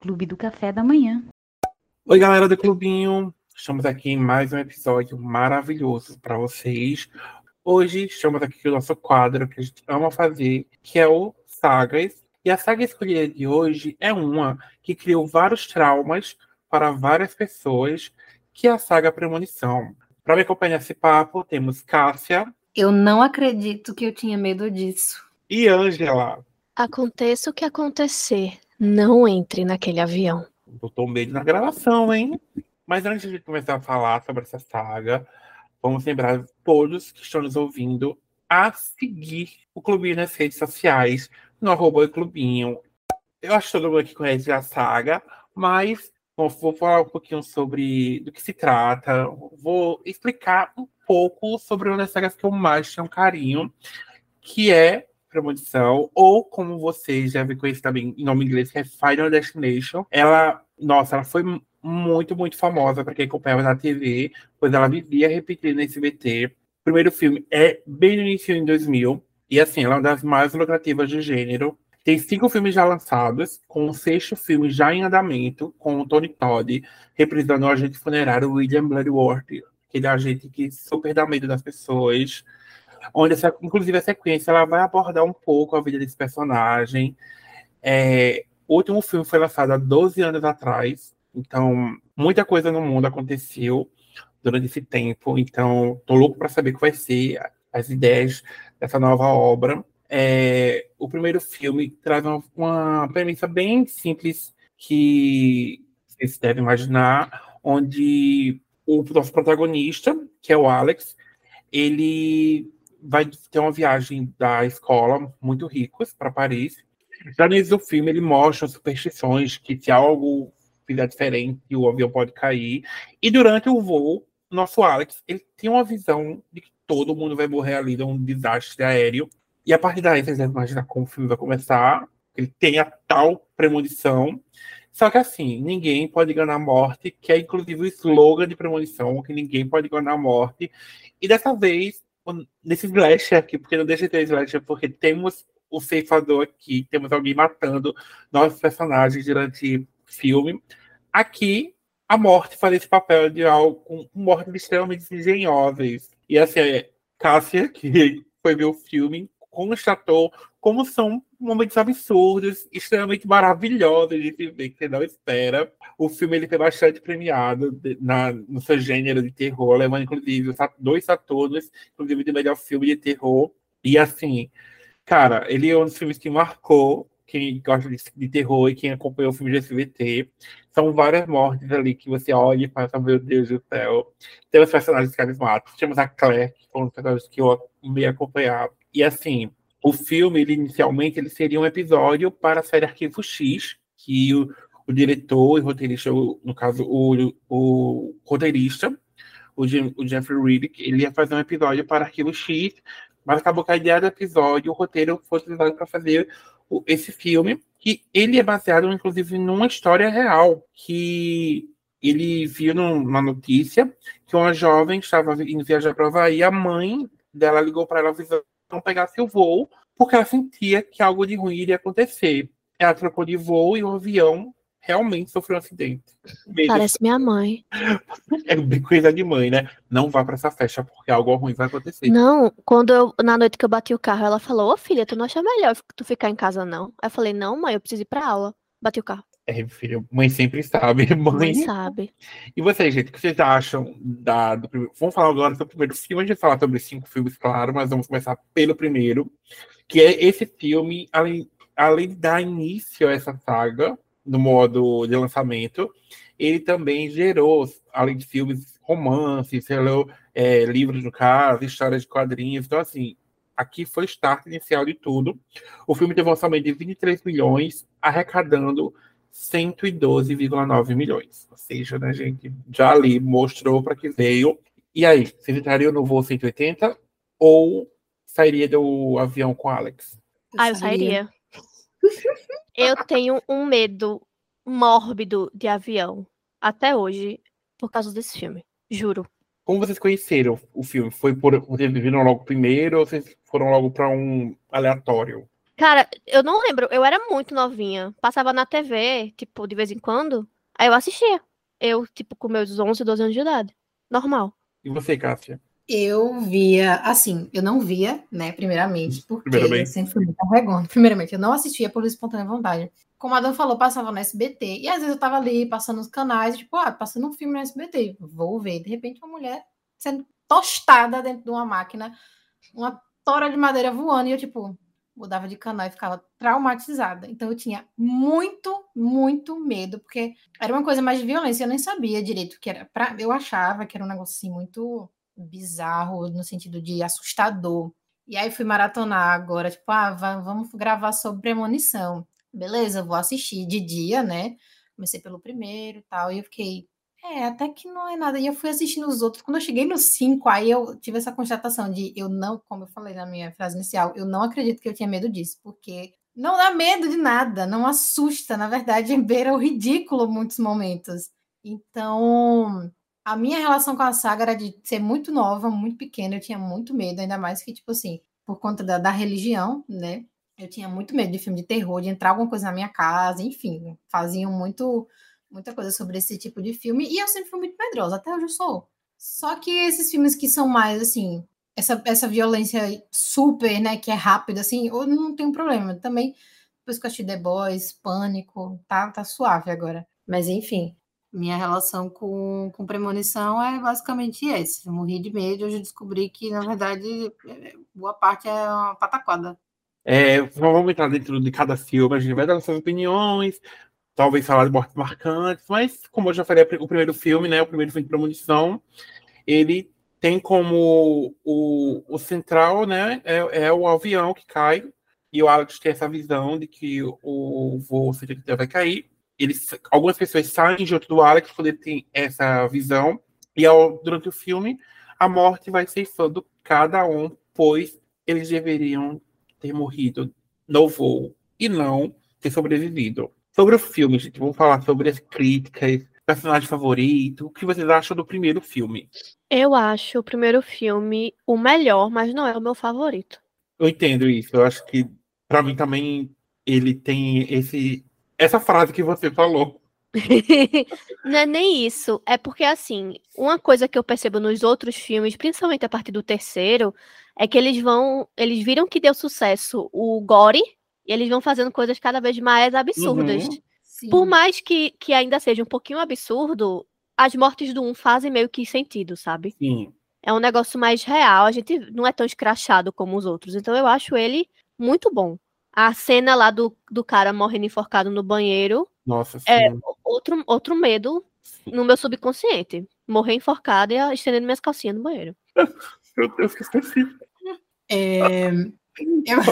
Clube do Café da Manhã. Oi, galera do Clubinho. Estamos aqui em mais um episódio maravilhoso para vocês. Hoje estamos aqui com o nosso quadro que a gente ama fazer, que é o Sagas. E a saga escolhida de hoje é uma que criou vários traumas para várias pessoas, que é a saga Premonição. Para me acompanhar nesse papo, temos Cássia. Eu não acredito que eu tinha medo disso. E Ângela. Aconteça o que acontecer, não entre naquele avião. Botou medo na gravação, hein? Mas antes de começar a falar sobre essa saga, vamos lembrar todos que estão nos ouvindo a seguir o Clubinho nas redes sociais, no arroba Clubinho. Eu acho que todo mundo aqui conhece a saga, mas bom, vou falar um pouquinho sobre do que se trata, vou explicar um pouco sobre uma das sagas que eu mais tenho carinho, que é Premonição, ou como vocês devem conhecer também em nome inglês, que é Final Destination. Ela, nossa, ela foi muito, muito famosa para quem acompanhava na TV, pois ela vivia repetindo nesse SBT. O primeiro filme é bem no início em 2000, e assim, ela é uma das mais lucrativas do gênero. Tem cinco filmes já lançados, com o sexto filme já em andamento, com o Tony Todd reprisando o agente funerário William Bloodworth, aquele agente que super dá medo das pessoas onde, essa, inclusive, a sequência ela vai abordar um pouco a vida desse personagem. É, o último filme foi lançado há 12 anos atrás, então muita coisa no mundo aconteceu durante esse tempo, então tô louco para saber o que vai ser as ideias dessa nova obra. É, o primeiro filme traz uma, uma premissa bem simples que vocês devem imaginar, onde o nosso protagonista, que é o Alex, ele vai ter uma viagem da escola muito ricos para Paris. Já no início do filme, ele mostra superstições que se algo fizer diferente, o avião pode cair. E durante o voo, nosso Alex, ele tem uma visão de que todo mundo vai morrer ali de um desastre aéreo. E a partir daí, vocês devem imaginar como o filme vai começar. Ele tem a tal premonição. Só que assim, ninguém pode ganhar a morte, que é inclusive o slogan de premonição, que ninguém pode ganhar a morte. E dessa vez, nesse slasher aqui, porque não deixa de ter slasher, porque temos o ceifador aqui, temos alguém matando nossos personagens durante filme. Aqui, a morte faz esse papel de algo com mortes extremamente engenhosas. E assim, é, Cássia, que foi ver o filme, constatou como são momentos absurdos, extremamente maravilhosos de se ver, que você não espera. O filme ele foi bastante premiado de, na, no seu gênero de terror, levando inclusive dois Saturnos, inclusive de melhor filme de terror. E assim, cara, ele é um dos filmes que marcou quem gosta de, de terror e quem acompanhou o filme de SBT. São várias mortes ali que você olha e fala, meu Deus do céu. Tem os personagens carismáticos. Temos a Claire, que foi um personagens que eu me acompanhar. E assim, o filme, ele, inicialmente, ele seria um episódio para a série Arquivo X, que o, o diretor e roteirista, no caso, o, o roteirista, o, o Jeffrey Riddick, ele ia fazer um episódio para Arquivo X, mas acabou que a ideia do episódio, o roteiro foi utilizado para fazer o, esse filme, que ele é baseado, inclusive, numa história real, que ele viu numa notícia que uma jovem estava indo viajar para o Havaí, a mãe dela ligou para ela avisando não pegasse o voo, porque ela sentia que algo de ruim iria acontecer. Ela trocou de voo e o avião realmente sofreu um acidente. Mesmo. Parece minha mãe. É bem coisa de mãe, né? Não vá para essa festa porque algo ruim vai acontecer. Não, quando eu, na noite que eu bati o carro, ela falou: Ô filha, tu não acha melhor tu ficar em casa, não? Aí eu falei: Não, mãe, eu preciso ir pra aula. Bati o carro. É, filho, mãe sempre sabe. Mãe... mãe sabe. E vocês, gente, o que vocês acham da, do primeiro? Vamos falar agora do primeiro filme. A gente vai falar sobre cinco filmes, claro, mas vamos começar pelo primeiro, que é esse filme, além, além de dar início a essa saga, no modo de lançamento, ele também gerou, além de filmes, romances, é, livros, no caso, histórias de quadrinhos. Então, assim, aqui foi o start inicial de tudo. O filme teve um orçamento de 23 milhões, arrecadando 112,9 milhões. Ou seja, né, gente, já ali mostrou para que veio. E aí, você entraria no voo 180 ou sairia do avião com Alex? Ah, eu sairia. eu tenho um medo mórbido de avião até hoje por causa desse filme. Juro. Como vocês conheceram o filme? Foi por vocês viram logo primeiro ou vocês foram logo para um aleatório? Cara, eu não lembro. Eu era muito novinha. Passava na TV, tipo, de vez em quando. Aí eu assistia. Eu, tipo, com meus 11, 12 anos de idade. Normal. E você, Cássia? Eu via, assim, eu não via, né, primeiramente, porque Primeiramente. eu sempre fui muito vergonha. Primeiramente, eu não assistia por espontânea vontade. Como a Dan falou, passava no SBT. E às vezes eu tava ali, passando os canais, tipo, ah, passando um filme no SBT. Vou ver. De repente, uma mulher sendo tostada dentro de uma máquina, uma tora de madeira voando, e eu, tipo, mudava de canal e ficava traumatizada. Então eu tinha muito, muito medo, porque era uma coisa mais de violência, eu nem sabia direito que era. Pra, eu achava que era um negócio assim muito bizarro, no sentido de assustador. E aí fui maratonar agora, tipo, ah, va- vamos gravar sobre premonição. Beleza, vou assistir de dia, né? Comecei pelo primeiro e tal, e eu fiquei, é, até que não é nada. E eu fui assistindo os outros. Quando eu cheguei no 5, aí eu tive essa constatação de eu não, como eu falei na minha frase inicial, eu não acredito que eu tinha medo disso, porque não dá medo de nada, não assusta. Na verdade, beira o ridículo muitos momentos. Então, a minha relação com a saga era de ser muito nova, muito pequena, eu tinha muito medo, ainda mais que, tipo assim, por conta da, da religião, né? Eu tinha muito medo de filme de terror, de entrar alguma coisa na minha casa, enfim, faziam muito muita coisa sobre esse tipo de filme, e eu sempre fui muito medrosa, até hoje eu sou. Só que esses filmes que são mais, assim, essa, essa violência super, né, que é rápida, assim, eu não tenho problema. Também, depois que eu assisti The Boys, Pânico, tá, tá suave agora. Mas, enfim, minha relação com, com premonição é basicamente essa. Eu morri de medo, hoje eu descobri que, na verdade, boa parte é uma pataquada. É, vamos entrar dentro de cada filme, a gente vai dar nossas opiniões, talvez falar de mortes marcantes, mas como eu já falei, o primeiro filme, né, o primeiro filme de premonição, ele tem como o, o central, né, é, é o avião que cai, e o Alex tem essa visão de que o voo 183 vai cair. Eles, algumas pessoas saem junto do Alex quando ele tem essa visão, e ao, durante o filme, a morte vai ceifando cada um, pois eles deveriam ter morrido no voo e não ter sobrevivido. Sobre o filme, gente, vamos falar sobre as críticas, personagem favorito, o que vocês acham do primeiro filme? Eu acho o primeiro filme o melhor, mas não é o meu favorito. Eu entendo isso, eu acho que para mim também ele tem esse essa frase que você falou. não é nem isso. É porque, assim, uma coisa que eu percebo nos outros filmes, principalmente a partir do terceiro, é que eles vão. Eles viram que deu sucesso o Gore e eles vão fazendo coisas cada vez mais absurdas. Uhum. Sim. Por mais que, que ainda seja um pouquinho absurdo, as mortes do um fazem meio que sentido, sabe? Sim. É um negócio mais real, a gente não é tão escrachado como os outros. Então eu acho ele muito bom. A cena lá do, do cara morrendo enforcado no banheiro Nossa, sim. é outro, outro medo no meu subconsciente. Morrer enforcada e estendendo minhas calcinhas no banheiro. Meu Deus, que específico. É, Eu-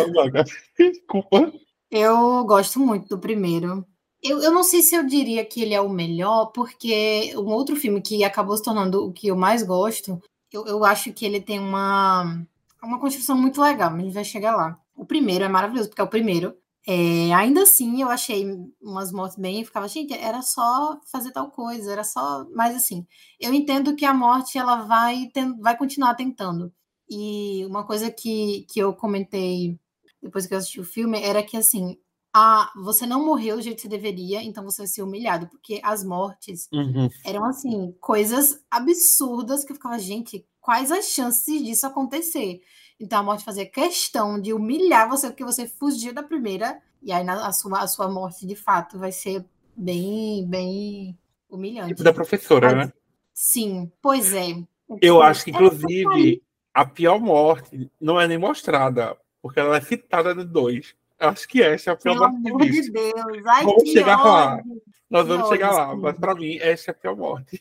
Desculpa. Eu gosto muito do primeiro. Eu, eu não sei se eu diria que ele é o melhor, porque um outro filme que acabou se tornando o que eu mais gosto, eu, eu acho que ele tem uma, uma construção muito legal, mas a gente vai chegar lá. O primeiro é maravilhoso, porque é o primeiro. É, ainda assim, eu achei umas mortes bem. Eu ficava, gente, era só fazer tal coisa, era só. Mas assim, eu entendo que a morte ela vai, vai continuar tentando. E uma coisa que, que eu comentei depois que eu assisti o filme, era que assim, ah, você não morreu do jeito que você deveria, então você vai ser humilhado, porque as mortes Uhum. eram assim, coisas absurdas que eu ficava, gente, quais as chances disso acontecer? Então a morte fazia questão de humilhar você porque você fugiu da primeira, e aí na- a sua, a sua morte de fato vai ser bem, bem humilhante. Tipo da professora, Mas- né? Sim, pois é. Eu acho que, é- inclusive, a pior morte não é nem mostrada, porque ela é citada no 2. Eu acho que essa é a pior Pelo morte que amor de. Deus, ai Vamos chegar lá. ódio. Nós Que vamos chegar lá, mas pra mim, essa é a pior morte.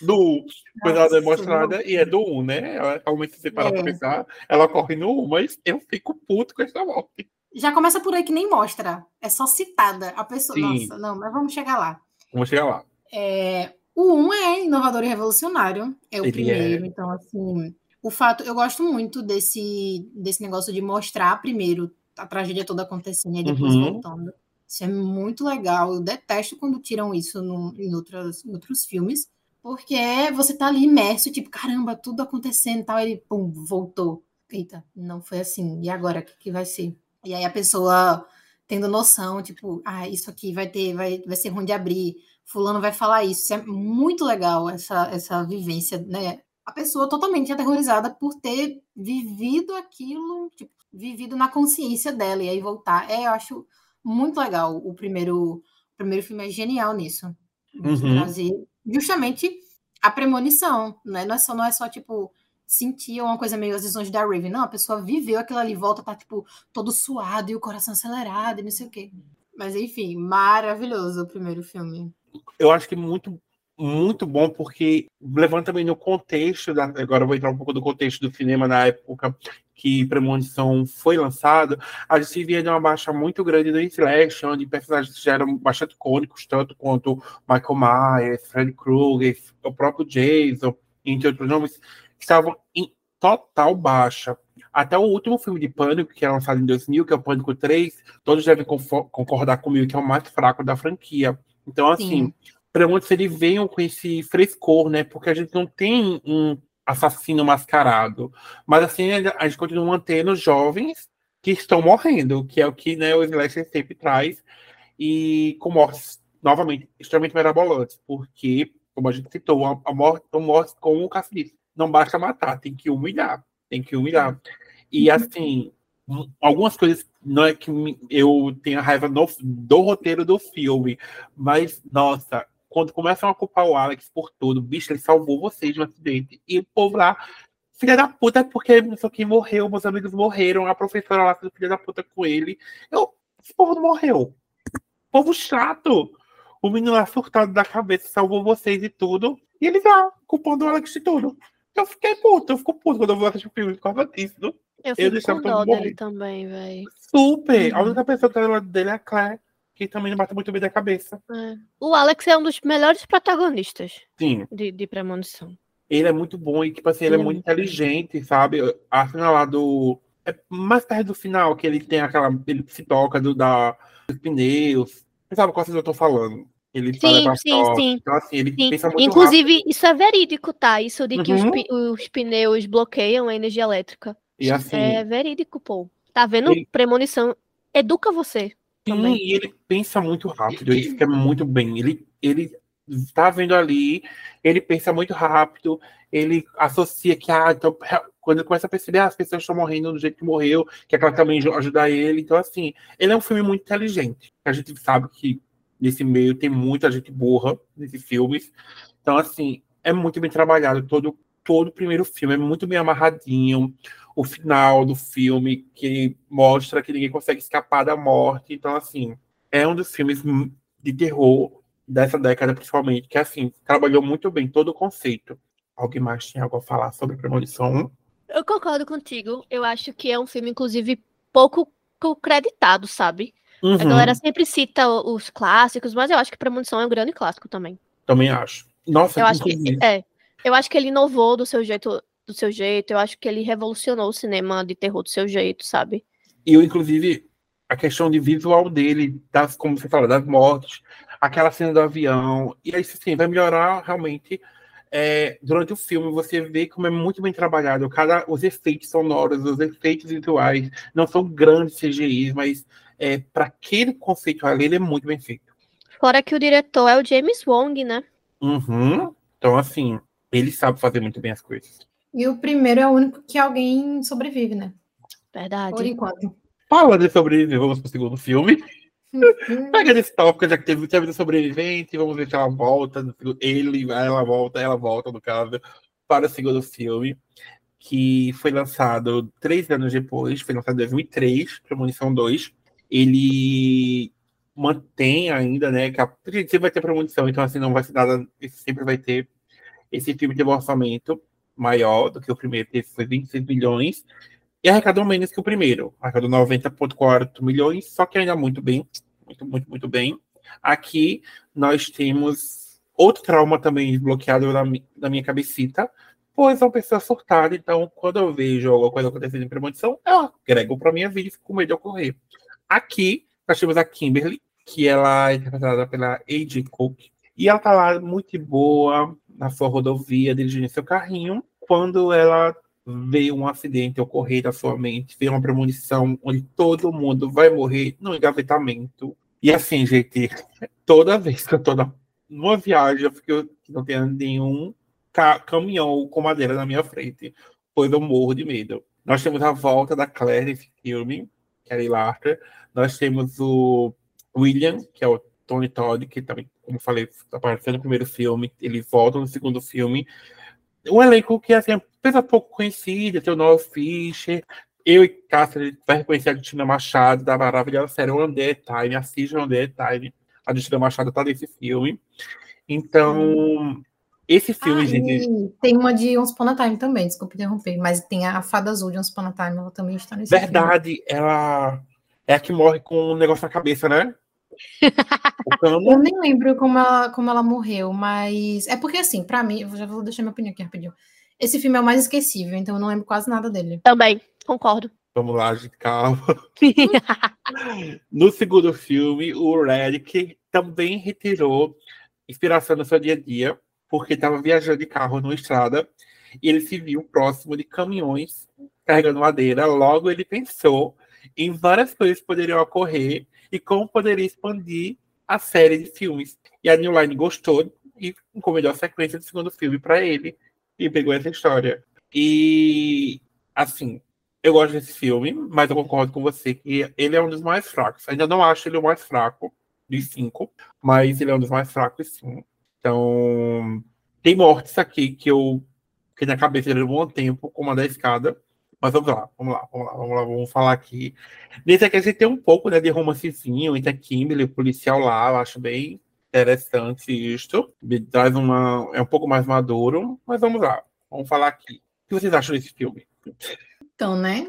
Do 1, pois ela é mostrada e é do 1, né? Ela, realmente, se parar pra É. pensar, ela ocorre no 1, mas eu fico puto com essa morte. Já começa por aí que nem mostra. É só citada. A pessoa. Sim. Nossa, não, mas vamos chegar lá. Vamos chegar lá. É, o 1 é inovador e revolucionário. É o Ele primeiro. é. Então, assim. O fato. Eu gosto muito desse, desse negócio de mostrar primeiro a tragédia toda acontecendo e depois Uhum. voltando. Isso é muito legal. Eu detesto quando tiram isso no- em, outras, em outros filmes. Porque você tá ali imerso, tipo, caramba, tudo acontecendo e tal. Ele, pum, voltou. Eita, não foi assim. E agora, o que, que vai ser? E aí a pessoa tendo noção, tipo, ah, isso aqui vai ter, vai, vai ser ruim de abrir, fulano vai falar isso. isso é muito legal essa, essa vivência, né? A pessoa totalmente aterrorizada por ter vivido aquilo, tipo, vivido na consciência dela e aí voltar. É, eu acho muito legal o primeiro, o primeiro filme é genial nisso. Uhum. Trazer justamente a premonição, né? Não é só, não é só tipo sentia uma coisa meio as visões da Raven. Não, a pessoa viveu aquilo ali, volta, tá, tipo, todo suado e o coração acelerado e não sei o quê. Mas, enfim, maravilhoso o primeiro filme. Eu acho que muito, muito bom, porque levando também no contexto, da, agora eu vou entrar um pouco do contexto do cinema na época que Premonição foi lançado, a gente via de uma baixa muito grande do Slash, onde personagens já eram bastante icônicos, tanto quanto Michael Myers, Freddy Krueger, o próprio Jason, entre outros nomes, estavam em total baixa. Até o último filme de Pânico, que é lançado em 2000, que é o Pânico 3, todos devem concordar comigo que é o mais fraco da franquia. Então, assim, pergunto se eles venham com esse frescor, né? Porque a gente não tem um assassino mascarado. Mas, assim, a gente continua mantendo jovens que estão morrendo, que é o que né, o Slasher sempre traz, e com mortes, novamente, extremamente mirabolantes, porque, como a gente citou, a, a morte, com o Cassius não basta matar, tem que humilhar, tem que humilhar. E uhum. assim, algumas coisas não é que eu tenha raiva no, do roteiro do filme, mas nossa, quando começam a culpar o Alex por tudo, bicho, ele salvou vocês no acidente. E o povo lá, filha da puta, porque não sei quem morreu, meus amigos morreram, a professora lá fez filha da puta com ele. Eu, esse povo não morreu. Povo chato. O menino lá surtado da cabeça salvou vocês e tudo. E ele tá culpando o Alex de tudo. Eu fiquei puto, eu fico puto quando eu vou assistir o filme por causa disso. Eu fico com dó dele também, velho. Super! Uhum. A única pessoa que tá do lado dele é a Claire, que também não bate muito bem da cabeça. É. O Alex é um dos melhores protagonistas Sim. de, de Premonição. Ele é muito bom e, tipo assim, ele, ele é, é muito inteligente, sabe? A cena lá do. É mais perto do final, que ele tem aquela. Ele se toca do, da, dos pneus. Você sabe qual eu tô falando? Ele sim, sim, sim. Então, assim, ele sim. pensa muito Inclusive, rápido. isso é verídico, tá? Isso de que uhum. os, os, pneus bloqueiam a energia elétrica. E assim, é verídico, pô. Tá vendo? Ele... Premonição educa você. Também. e ele pensa muito rápido, ele fica muito bem. Ele, ele tá vendo ali, ele pensa muito rápido, ele associa que, ah, então, quando ele começa a perceber, ah, as pessoas estão morrendo do jeito que morreu, que aquela também ajudar ele. Então, assim, ele é um filme muito inteligente. A gente sabe que nesse meio tem muita gente burra nesses filmes. Então, assim, é muito bem trabalhado. Todo, todo o primeiro filme é muito bem amarradinho. O final do filme, que mostra que ninguém consegue escapar da morte. Então, assim, é um dos filmes de terror dessa década, principalmente, que, assim, trabalhou muito bem todo o conceito. Alguém mais tinha algo a falar sobre Premonição? Eu concordo contigo. Eu acho que é um filme, inclusive, pouco creditado, sabe? Uhum. A galera sempre cita os clássicos, mas eu acho que Premonição é um grande clássico também. Também acho. Nossa, eu acho que é. Eu acho que ele inovou do seu jeito, do seu jeito. Eu acho que ele revolucionou o cinema de terror do seu jeito, sabe? E eu, inclusive, a questão de visual dele, das, como você fala, das mortes, aquela cena do avião, e aí sim, vai melhorar realmente é, durante o filme. Você vê como é muito bem trabalhado. Cada, os efeitos sonoros, os efeitos visuais, não são grandes CGIs, mas é, para aquele conceito ali, ele é muito bem feito. Fora que o diretor é o James Wong, né? Uhum. Então, assim, ele sabe fazer muito bem as coisas. E o primeiro é o único que alguém sobrevive, né? Verdade. Por enquanto. Fala de sobreviver, vamos pro segundo filme. Uhum. Pega desse tópico, já que teve, teve sobrevivente, vamos ver se ela volta. Ele, ela volta, ela volta, no caso, para o segundo filme, que foi lançado três anos depois, foi lançado em 2003, Premonição 2 ele mantém ainda, né? Que a, sempre vai ter premonição, então assim, não vai ser nada. Sempre vai ter. Esse filme um orçamento maior do que o primeiro, teve foi 26 milhões, e arrecadou menos que o primeiro, arrecadou 90,4 milhões, só que ainda muito bem, muito, muito, muito bem. Aqui nós temos outro trauma também desbloqueado na, na minha cabecita, pois é uma pessoa surtada, então quando eu vejo alguma coisa acontecendo em premonição, eu agrego para minha vida e fico com medo de ocorrer. Aqui, nós temos a Kimberly, que ela é interpretada pela A.J. Cook, e ela tá lá muito boa na sua rodovia, dirigindo seu carrinho, quando ela ver um acidente ocorrer na sua mente, ver uma premonição onde todo mundo vai morrer no engavetamento. E assim, gente, toda vez que eu tô numa viagem, eu fico não tenho nenhum ca caminhão com madeira na minha frente, pois eu morro de medo. Nós temos a volta da Claire nesse filme, Kelly Larter. Nós temos o William, que é o Tony Todd, que também, como falei, apareceu no primeiro filme, ele volta no segundo filme. Um elenco que, assim, apesar pouco conhecido, tem o Noel Fisher, eu e Cássia vai reconhecer a Justina Machado, da maravilhosa série One Day Time, assista One Day Time, a Justina Machado tá nesse filme. Então, esse filme, ah, gente. Tem uma de Once Upon a Time também, desculpa interromper, mas tem a Fada Azul de Once Upon a Time, ela também está nesse Verdade, filme. ela é a que morre com um negócio na cabeça, né? Eu nem lembro como ela, como ela morreu, mas é porque assim, para mim, eu já vou deixar minha opinião aqui rapidinho. Esse filme é o mais esquecível, então eu não lembro quase nada dele. Também, concordo. Vamos lá, gente, calma. no segundo filme, o Redick também retirou inspiração no seu dia a dia, porque estava viajando de carro numa estrada e ele se viu próximo de caminhões carregando madeira. Logo, ele pensou em várias coisas que poderiam ocorrer e como poderia expandir a série de filmes. E a New Line gostou e encomendou a sequência do segundo filme para ele e pegou essa história. E, assim, eu gosto desse filme, mas eu concordo com você que ele é um dos mais fracos. Ainda não acho ele o mais fraco dos cinco, mas ele é um dos mais fracos, sim. Então, tem mortes aqui que eu que na cabeça dele um bom tempo, como a da escada. Mas vamos lá, vamos lá, vamos lá, vamos lá, vamos falar aqui. Nesse aqui a gente tem um pouco né, de romancezinho entre a Kimberly e o policial lá, eu acho bem interessante isto. Me traz uma. É um pouco mais maduro, mas vamos lá, vamos falar aqui. O que vocês acham desse filme? Então, né?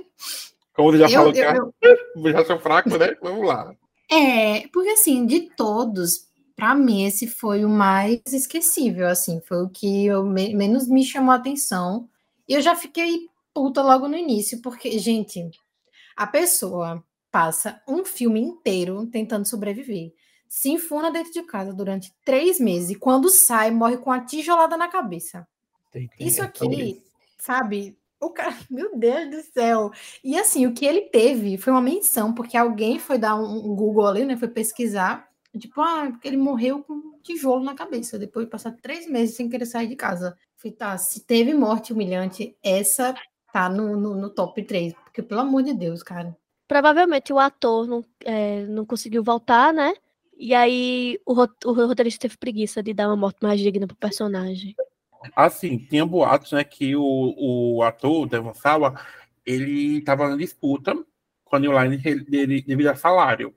Como você já eu, falou, eu, eu... já sou fraco, né? Vamos lá. É, porque assim, de todos, para mim esse foi o mais esquecível, assim, foi o que eu, me, menos me chamou a atenção. E eu já fiquei puta logo no início, porque, gente, a pessoa passa um filme inteiro tentando sobreviver, se enfuna dentro de casa durante três meses e quando sai, morre com a tijolada na cabeça. Isso aqui, sabe? O cara, meu Deus do céu. E assim, o que ele teve foi uma menção, porque alguém foi dar um Google ali, né? Foi pesquisar. Tipo, ah, porque ele morreu com um tijolo na cabeça, depois de passar três meses sem querer sair de casa. Falei, tá, se teve morte humilhante, essa tá no, no, no top 3. Porque, pelo amor de Deus, cara. Provavelmente o ator não, é, não conseguiu voltar, né? E aí o, o roteirista teve preguiça de dar uma morte mais digna pro personagem. Assim, tinha boatos, né, que o, o ator, o Devon Sawa, ele estava na disputa com a New Line dele, devido a salário.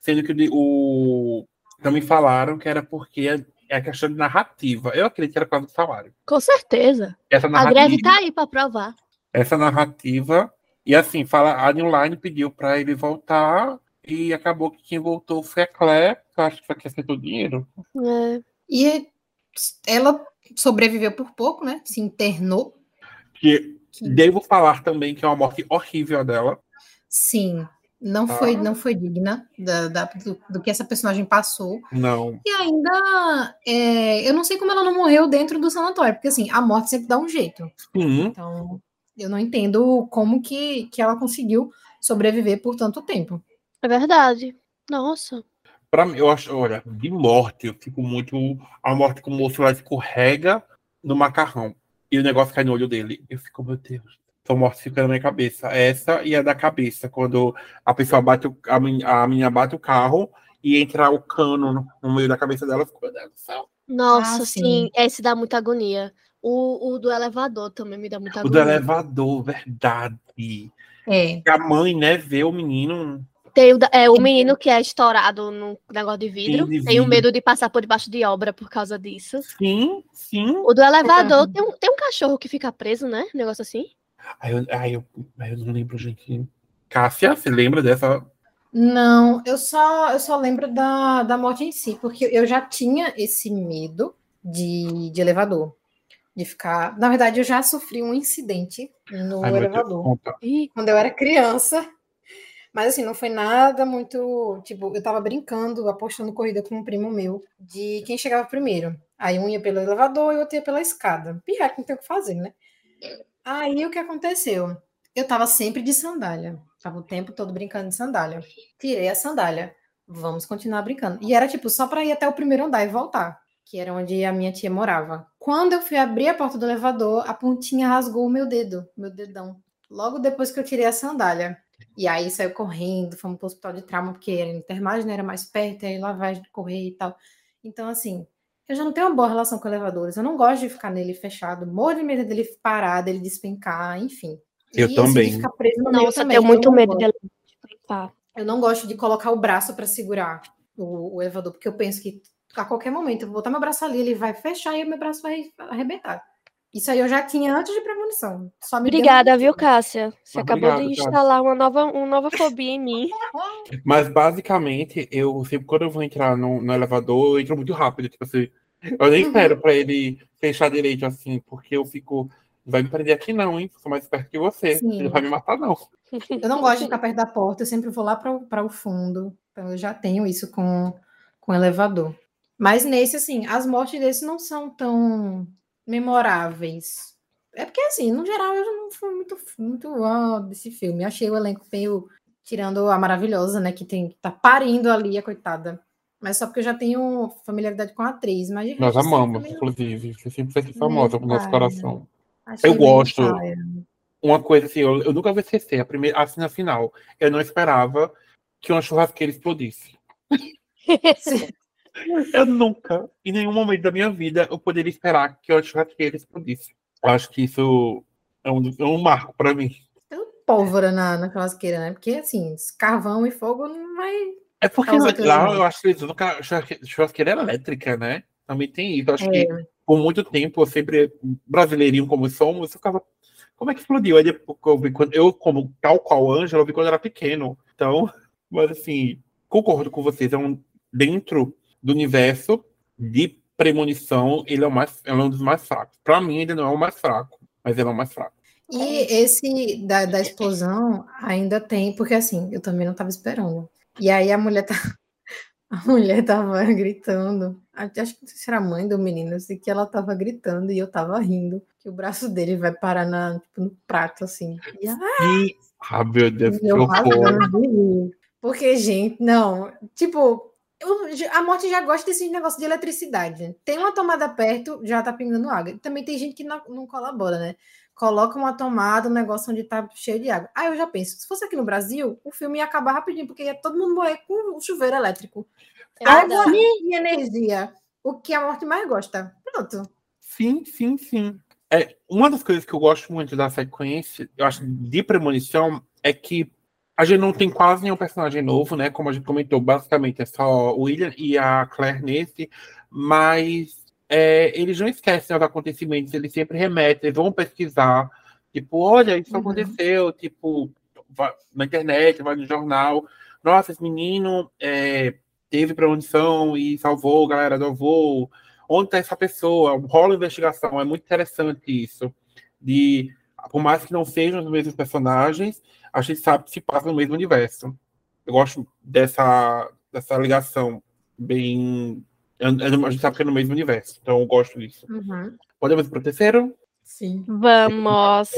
Sendo que o, também falaram que era porque é a questão de narrativa. Eu acredito que era por causa do salário. Com certeza. Essa narrativa, a greve tá aí para provar. Essa narrativa. E assim, fala, a New Line pediu para ele voltar e acabou que quem voltou foi a Claire, que eu acho que foi que aceitou dinheiro. É. E ela sobreviveu por pouco, né? Se internou. Que, que... devo falar também que é uma morte horrível dela. Sim, não ah. foi não foi digna da, da do, do, que essa personagem passou. Não. E ainda, é, eu não sei como ela não morreu dentro do sanatório, porque assim, a morte sempre dá um jeito. Então, eu não entendo como que, que ela conseguiu sobreviver por tanto tempo. É verdade. Nossa. Pra mim, eu acho, olha, de morte, eu fico muito. A morte como o moço lá escorrega no macarrão e o negócio cai no olho dele. Eu fico, meu Deus. São mortes ficando na minha cabeça. Essa e a da cabeça, quando a pessoa bate, o, a, a menina bate o carro e entra o cano no, no meio da cabeça dela, fico, meu Deus do céu. Nossa, ah, sim. sim. Esse dá muita agonia. O, o do elevador também me dá muita agonia. O do elevador, verdade. É. A mãe, né, vê o menino tem o, é, o menino que é estourado no negócio de vidro. De Tenho medo de passar por debaixo de obra por causa disso. Sim, sim. O do elevador, tem um, tem um cachorro que fica preso, né? Um negócio assim. Ai, eu, ai, eu, eu não lembro, gente. Cássia, você lembra dessa? Não, eu só, eu só lembro da, da morte em si, porque eu já tinha esse medo de, de elevador. De ficar. Na verdade, eu já sofri um incidente no ai, elevador. Quando eu era criança, mas assim, não foi nada muito. Tipo, eu tava brincando, apostando corrida com um primo meu, de quem chegava primeiro. Aí um ia pelo elevador e outro ia pela escada. Pirra, que não tem o que fazer, né? Aí o que aconteceu? Eu tava sempre de sandália. Tava o tempo todo brincando de sandália. Tirei a sandália. Vamos continuar brincando. E era tipo só para ir até o primeiro andar e voltar, que era onde a minha tia morava. Quando eu fui abrir a porta do elevador, a pontinha rasgou o meu dedo, meu dedão. Logo depois que eu tirei a sandália. E aí saiu correndo, fomos pro hospital de trauma, porque era intermagem, né, era mais perto, aí lavagem de correr e tal. Então, assim, eu já não tenho uma boa relação com elevadores. Eu não gosto de ficar nele fechado, morro de medo dele parar, dele despencar, enfim. Eu E, também. de ficar preso no eu também. tenho muito não medo gosto. dela despencar. Eu não gosto de colocar o braço para segurar o, o elevador, porque eu penso que a qualquer momento eu vou botar meu braço ali, ele vai fechar e o meu braço vai arrebentar. Isso aí eu já tinha antes de premonição. Só me deu Obrigada, viu, Cássia? Você Ah, acabou obrigado, de Cássia. instalar uma nova, uma nova fobia em mim. Mas basicamente, eu sempre quando eu vou entrar no, no elevador, eu entro muito rápido, tipo assim. Eu nem Uhum. espero pra ele fechar direito assim, porque eu fico. Vai me prender aqui não, hein? Sou mais perto que você. Sim. Ele vai me matar, não. Eu não gosto de ficar perto da porta, eu sempre vou lá para o fundo. Então eu já tenho isso com, com elevador. Mas nesse, assim, as mortes desse não são tão memoráveis. É porque, assim, no geral, eu não fui muito, muito ó, desse filme. Achei o elenco meio. Tirando a maravilhosa, né? Que tem, tá parindo ali, a coitada. Mas só porque eu já tenho familiaridade com a atriz. Mas de Nós resto, assim, amamos, também não- inclusive. Você sempre vai ser famosa pro nosso coração. achei Eu gosto. Uma coisa assim, eu, eu nunca vou esquecer, a, primeira, a cena final. Eu não esperava que uma churrasqueira explodisse. Eu nunca, em nenhum momento da minha vida, eu poderia esperar que uma churrasqueira explodisse. Eu acho que isso é um, é um marco pra mim. Tem pólvora na, na churrasqueira, né? Porque, assim, carvão e fogo não vai. É porque lá eu acho que eles usam churrasque- churrasqueira elétrica, né? Também tem isso. Eu acho É. que por muito tempo, eu sempre, brasileirinho como somos, eu ficava. Como é que explodiu? Aí depois eu vi quando eu, como tal qual Ângela, eu vi quando eu era pequeno. Então, mas assim, concordo com vocês. É um, dentro do universo de premonição, ele é, o mais, ele é um dos mais fracos. Pra mim, ele não é o mais fraco, mas ele é o mais fraco. E esse da, da explosão ainda tem, porque assim, eu também não estava esperando. E aí a mulher tá. A mulher tava gritando. Acho que não sei se era a mãe do menino, eu sei que ela tava gritando e eu tava rindo. Que o braço dele vai parar na, tipo, no prato, assim. E E. Ah, meu Deus, que horror. Porque, gente, não. Tipo, eu a morte já gosta desse negócio de eletricidade. Tem uma tomada perto, já tá pingando água. Também tem gente que não, não colabora, né? Coloca uma tomada, um negócio onde tá cheio de água. Aí eu já penso, se fosse aqui no Brasil, o filme ia acabar rapidinho, porque ia todo mundo morrer com o chuveiro elétrico. É água e energia. O que a morte mais gosta. Pronto. Sim, sim, sim. É, uma das coisas que eu gosto muito da sequência, eu acho, de premonição, é que a gente não tem quase nenhum personagem novo, né? Como a gente comentou, basicamente é só o William e a Claire nesse, mas é, eles não esquecem os acontecimentos, eles sempre remetem, eles vão pesquisar, tipo, olha, isso Uhum. aconteceu, tipo, na internet, vai no jornal, nossa, esse menino é, teve premonição e salvou a galera do avô, onde está essa pessoa, rola investigação, é muito interessante isso. De, por mais que não sejam os mesmos personagens, a gente sabe que se passa no mesmo universo. Eu gosto dessa, dessa ligação bem. A gente sabe que é no mesmo universo, então eu gosto disso. Podemos ir pro terceiro? Sim. Vamos.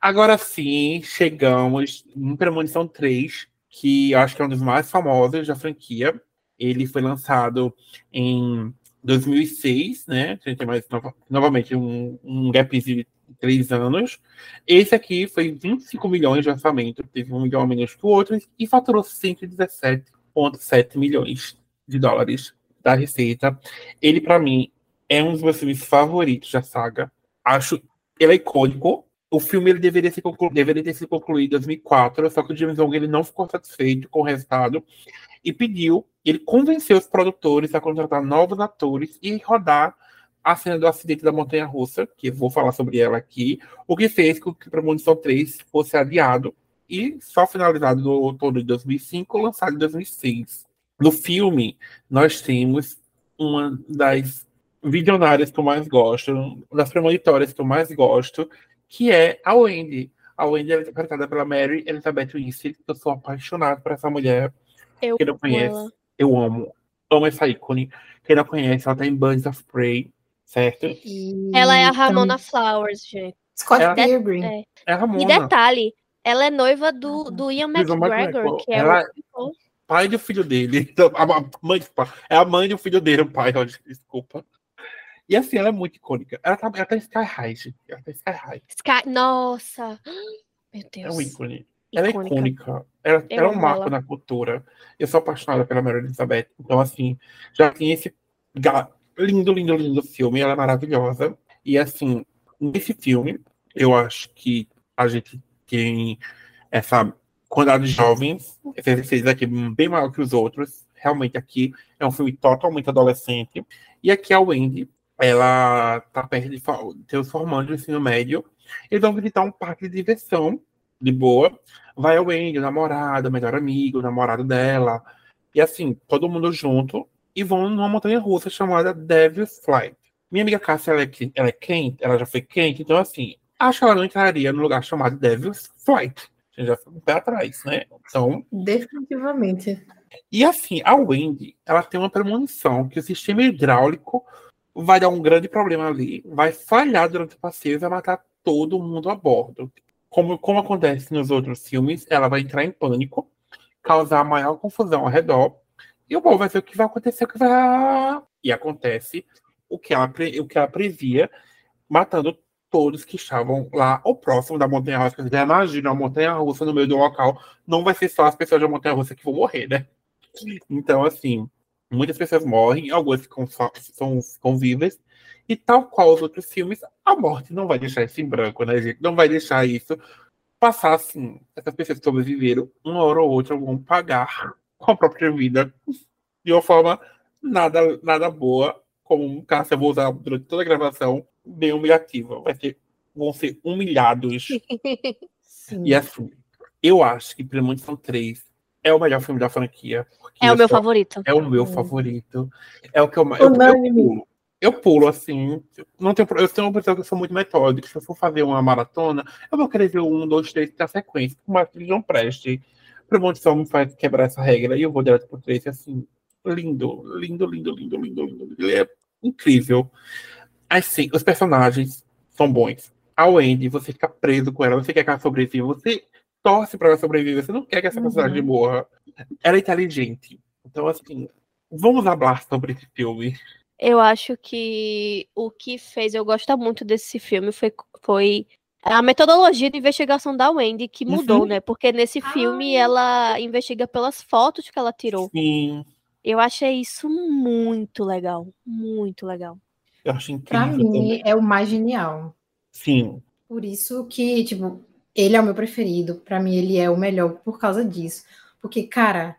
Agora sim, chegamos em Premonição 3, que eu acho que é um dos mais famosos da franquia. Ele foi lançado em 2006, né? A gente tem mais nova- novamente um, um gap de três anos. Esse aqui foi 25 milhões de orçamento, teve um milhão a menos que o outro, e faturou 117,7 milhões de dólares da receita. Ele, para mim, é um dos meus filmes favoritos da saga. Acho ele é icônico. O filme ele deveria, ser conclu... deveria ter sido concluído em 2004, só que o James Wan ele não ficou satisfeito com o resultado e pediu, ele convenceu os produtores a contratar novos atores e rodar a cena do acidente da montanha russa, que eu vou falar sobre ela aqui, o que fez com que Premonição 3 fosse adiado e só finalizado no outono de 2005, lançado em 2006. No filme, nós temos uma das visionárias que eu mais gosto, uma das premonitórias que eu mais gosto, que é a Wendy. A Wendy é interpretada pela Mary Elizabeth Winstead, que eu sou apaixonado por essa mulher. Eu Quem não conhece, ela. eu amo. Amo essa ícone. Quem não conhece, ela tá em Birds of Prey, certo? E Ela é a Ramona Flowers, gente. Scott Ela- Pilgrim. É. É a Ramona. E detalhe, ela é noiva do, do Ian McGregor, McGregor. que é Ela- o pai do filho dele. Então, a mãe, é a mãe do filho dele, o pai, desculpa. E assim, ela é muito icônica. Ela tá, ela tá em Sky High, gente. Ela tá em Sky High. Sky. Nossa! Meu É Deus. um ícone. Ela é Icônica. Ela, ela é um marco ela. na cultura. Eu sou apaixonada pela Mary Elizabeth. Então, assim, já tem esse ga- lindo, lindo, lindo filme. Ela é maravilhosa. E, assim, nesse filme, eu acho que a gente tem essa quantidade de jovens, esses seis aqui bem maior que os outros. Realmente, aqui é um filme totalmente adolescente. E aqui a Wendy, ela tá perto de formandos do ensino médio. Eles vão visitar um parque de diversão, de boa. Vai a Wendy, o namorado, o melhor amigo, o namorado dela. E assim, todo mundo junto. E vão numa montanha russa chamada Devil's Flight. Minha amiga Cássia, ela é, ela é quente, ela já foi quente, então assim, acho que ela não entraria no lugar chamado Devil's Flight. A gente já foi um pé atrás, né? Então, Definitivamente. e assim, a Wendy, ela tem uma premonição que o sistema hidráulico vai dar um grande problema ali, vai falhar durante o passeio e vai matar todo mundo a bordo. Como, como acontece nos outros filmes, ela vai entrar em pânico, causar maior confusão ao redor, e o povo vai ver o que vai acontecer, o que vai... E acontece o que ela, o que ela previa, matando todos que estavam lá ou próximo da montanha russa. Você já imagina a montanha russa no meio do local, não vai ser só as pessoas da montanha russa que vão morrer, né? Então, assim, muitas pessoas morrem, algumas ficam, só- são, ficam vivas, e tal qual os outros filmes, a morte não vai deixar isso em branco, né, gente? Não vai deixar isso passar assim. Essas pessoas que sobreviveram, uma hora ou outra vão pagar com a própria vida de uma forma nada, nada boa, como um caso eu vou usar durante toda a gravação, bem humilhativa. Vai ser, vão ser humilhados. Sim. E assim, eu acho que Premonição 3 é o melhor filme da franquia. É o meu sou- favorito. É o meu Hum. favorito. É o que eu mais. Eu, eu pulo. Eu pulo, assim. Não tenho, eu tenho uma pessoa que eu sou muito metódico. Se eu for fazer uma maratona, eu vou querer ver um, dois, três da sequência, por mais que ele não preste. Premonição me faz quebrar essa regra e eu vou direto pro três, assim. Lindo, lindo, lindo, lindo, lindo, lindo. Ele é incrível. Assim, os personagens são bons. A Wendy, você fica preso com ela, você quer que ela sobreviva, você torce pra ela sobreviver, você não quer que essa Uhum. personagem morra. Ela é inteligente. Então, assim, vamos falar sobre esse filme. Eu acho que o que fez eu gostar muito desse filme foi, foi a metodologia de investigação da Wendy que mudou, Uhum. né? Porque nesse filme Ah. ela investiga pelas fotos que ela tirou. Sim, Eu achei isso muito legal, muito legal. eu acho Pra incrível mim, também. é o mais genial. Sim, Por isso que, tipo, ele é o meu preferido. Pra mim, ele é o melhor por causa disso. Porque, cara,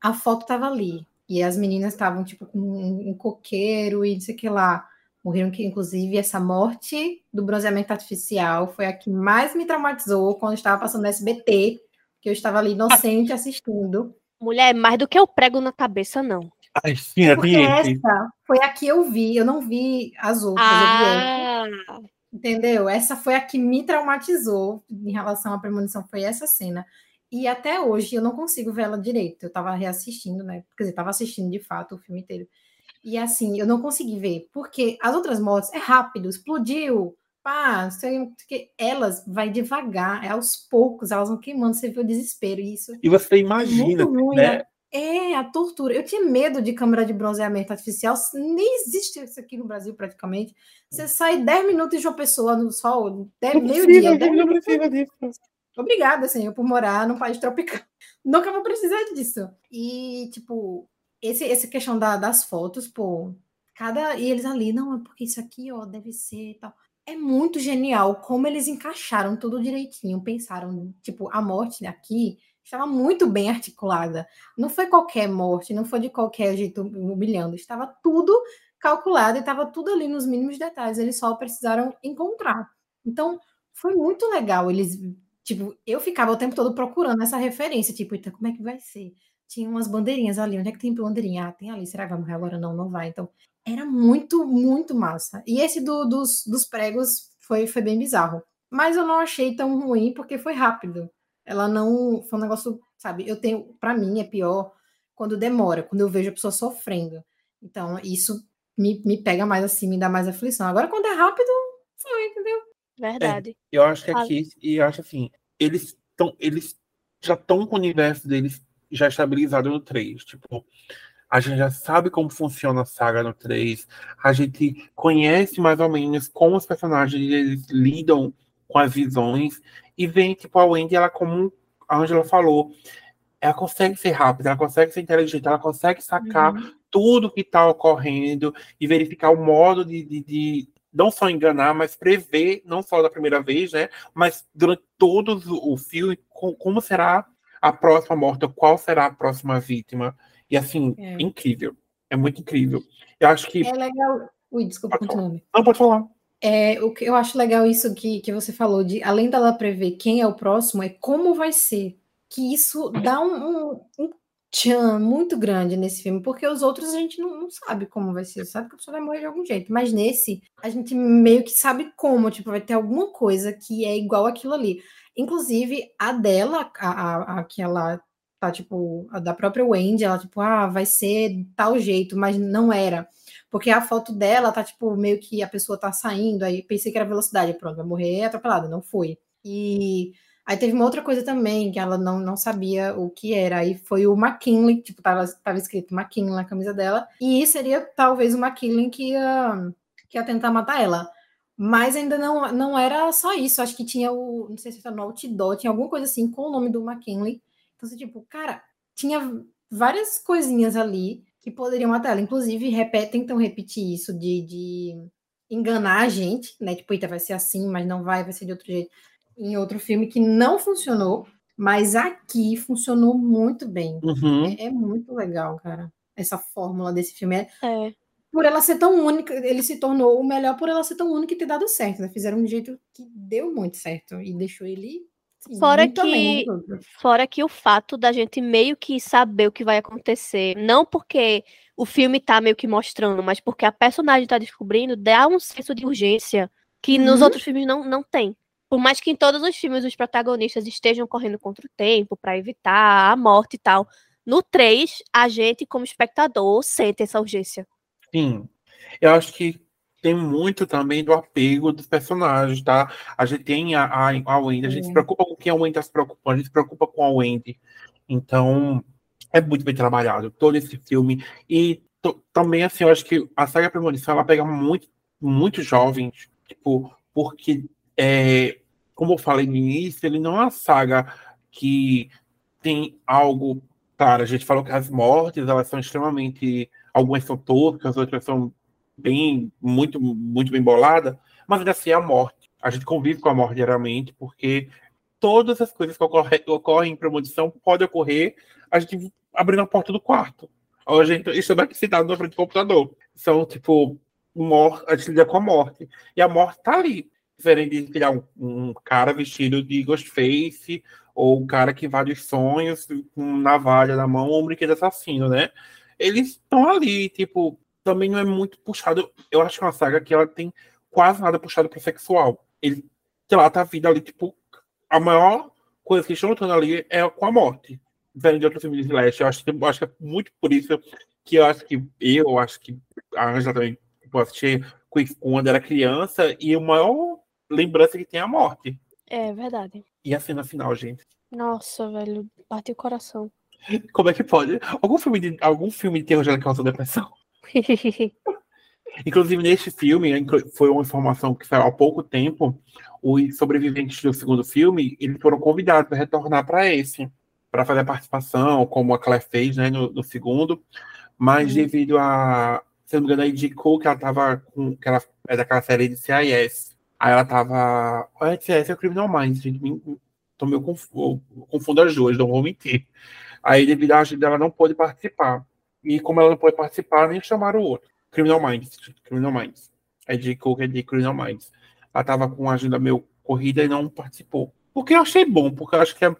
a foto tava ali. E as meninas estavam, tipo, com um, um coqueiro e não sei o que lá. Morreram que, inclusive, essa morte do bronzeamento artificial foi a que mais me traumatizou quando eu estava passando no SBT. Que eu estava ali inocente assistindo. Mulher, mais do que eu prego na cabeça, não. Ai, sim, é Porque essa foi a que eu vi. Eu não vi as outras. Ah, Entendeu? Essa foi a que me traumatizou em relação à premonição, foi essa cena. E até hoje eu não consigo ver ela direito. Eu tava reassistindo, né? Quer dizer, tava assistindo de fato o filme inteiro. E assim, eu não consegui ver, porque as outras mortes é rápido, explodiu, pá, que. Elas vai devagar, é aos poucos, elas vão queimando, você vê o desespero. E isso E você é imagina, muito ruim, né? né? É, a tortura. Eu tinha medo de câmera de bronzeamento artificial. Nem existe isso aqui no Brasil, praticamente. Você sai 10 minutos de uma pessoa no sol, 10 Não meio-dia. precisa, 10 não precisa disso. Obrigada, Senhor, por morar num país tropical. Nunca vou precisar disso. E, tipo, esse, essa questão da- das fotos, pô, cada. E eles ali, não, é porque isso aqui, ó, deve ser tal. É muito genial como eles encaixaram tudo direitinho. Pensaram, tipo, a morte aqui estava muito bem articulada. Não foi qualquer morte, não foi de qualquer jeito humilhando. Estava tudo calculado e estava tudo ali nos mínimos detalhes. Eles só precisaram encontrar. Então, foi muito legal. Eles Tipo, eu ficava o tempo todo procurando essa referência, tipo, então como é que vai ser? Tinha umas bandeirinhas ali, onde é que tem bandeirinha? Ah, tem ali, será que vai morrer agora? Não, não vai. Então, era muito, muito massa. E esse do- dos, dos pregos foi, foi bem bizarro. Mas eu não achei tão ruim, porque foi rápido. Ela não. Foi um negócio, sabe? Eu tenho. Pra mim é pior quando demora, quando eu vejo a pessoa sofrendo. Então, isso me, me pega mais assim, me dá mais aflição. Agora, quando é rápido, foi, entendeu? Verdade. É, eu acho que Ah. aqui, e eu acho assim, eles estão, eles já estão com o universo deles já estabilizado no 3. Tipo, a gente já sabe como funciona a saga no 3. A gente conhece mais ou menos como os personagens eles lidam com as visões. E vem, tipo, a Wendy, ela como a Angela falou, ela consegue ser rápida, ela consegue ser inteligente, ela consegue sacar Uhum. tudo que está ocorrendo e verificar o modo de, de, de não só enganar, mas prever, não só da primeira vez, né? Mas durante todo o filme, co- como será a próxima morte, qual será a próxima vítima. E assim, É. incrível. É muito incrível. Eu acho que. É legal. Ui, desculpa, Pode falar. continue. Não, pode falar. É, o que eu acho legal isso que, que você falou, de além dela prever quem é o próximo, é como vai ser. Que isso dá um, um, um tchan muito grande nesse filme, porque os outros a gente não, não sabe como vai ser, sabe que a pessoa vai morrer de algum jeito, mas nesse a gente meio que sabe como, tipo, vai ter alguma coisa que é igual aquilo ali. Inclusive, a dela, a, a, a que ela tá, tipo, a da própria Wendy, ela, tipo, ah, vai ser tal jeito, mas não era. Porque a foto dela tá, tipo, meio que a pessoa tá saindo, aí pensei que era velocidade, pronto, vai morrer atropelada, não foi. E aí teve uma outra coisa também, que ela não, não sabia o que era, aí foi o McKinley, tipo, tava, tava escrito McKinley na camisa dela, e seria talvez o McKinley que ia, que ia tentar matar ela. Mas ainda não, não era só isso, acho que tinha o, não sei se era no outdoor, tinha alguma coisa assim com o nome do McKinley. Então, assim, tipo, cara, tinha várias coisinhas ali que poderiam matar ela. Inclusive, repete, tentam repetir isso de, de enganar a gente, né? Tipo, eita, vai ser assim, mas não vai, vai ser de outro jeito. Em outro filme que não funcionou, mas aqui funcionou muito bem. Uhum. É, é muito legal, cara. Essa fórmula desse filme. É, É. por ela ser tão única, ele se tornou o melhor por ela ser tão única e ter dado certo. Né? Fizeram de um jeito que deu muito certo e deixou ele assim, Fora que-. Fora que o fato da gente meio que saber o que vai acontecer, não porque o filme tá meio que mostrando, mas porque a personagem tá descobrindo, dá um senso de urgência que nos Uhum. outros filmes não, não tem. Por mais que em todos os filmes os protagonistas estejam correndo contra o tempo pra evitar a morte e tal, no 3, a gente, como espectador, sente essa urgência. Sim. Eu acho que tem muito também do apego dos personagens, tá? A gente tem a, a, a Wendy, a gente É. se preocupa com quem a Wendy tá se preocupando, a gente se preocupa com a Wendy. Então, é muito bem trabalhado todo esse filme. E to- também, assim, eu acho que a saga Premonição, ela pega muito, muito jovens, tipo, porque, é, como eu falei no início, ele não é uma saga que tem algo. Claro, a gente falou que as mortes, elas são extremamente. Algumas são toscas, outras são bem, muito, muito bem boladas, mas ainda assim é a morte. A gente convive com a morte diariamente, porque todas as coisas que ocorre, ocorrem em premonição podem ocorrer a gente abrindo a porta do quarto. Ou a gente estando aqui sentado na frente do computador. São, tipo, a gente lida com a morte. E a morte tá ali. Diferente de criar um, um cara vestido de Ghostface, ou um cara que invade os sonhos com navalha na mão, ou um brinquedo assassino, né? Eles estão ali, tipo, também não é muito puxado. Eu acho que é uma saga que ela tem quase nada puxado pro sexual. Ele trata a vida ali, tipo, a maior coisa que estão lutando ali é com a morte. Diferente de outros filmes de Slash. Eu acho, que, eu acho que é muito por isso que eu acho que eu acho que a Angela também assistir quando era criança e a maior lembrança que tem é a morte. É verdade. E a cena final, gente. Nossa, velho, bate o coração. Como é que pode? Algum filme de, algum filme de terror já causou depressão? Inclusive, neste filme, foi uma informação que saiu há pouco tempo, os sobreviventes do segundo filme, eles foram convidados a retornar para esse, para fazer a participação, como a Claire fez, né, no, no segundo, mas Uhum. devido a, se não me engano, a indicou que ela tava com, que ela é daquela série de CIS, aí ela tava, olha, CIS é o Criminal Minds, gente, me, tô meio confundo as duas, não vou mentir. Aí, devido à agenda, ela não pôde participar, e como ela não pôde participar, nem chamaram o outro. Criminal Minds. Criminal Minds. É de Cook, é de Criminal Minds. Ela tava com a agenda meio corrida e não participou. O que eu achei bom, porque eu acho que é,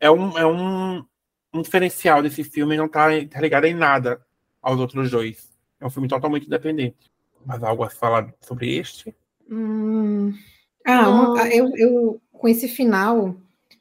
é, um, é um, um diferencial desse filme não tá, ligado em nada aos outros dois. É um filme totalmente independente. Mas algo a falar sobre este? Hum. Ah, uma- eu, eu com esse final,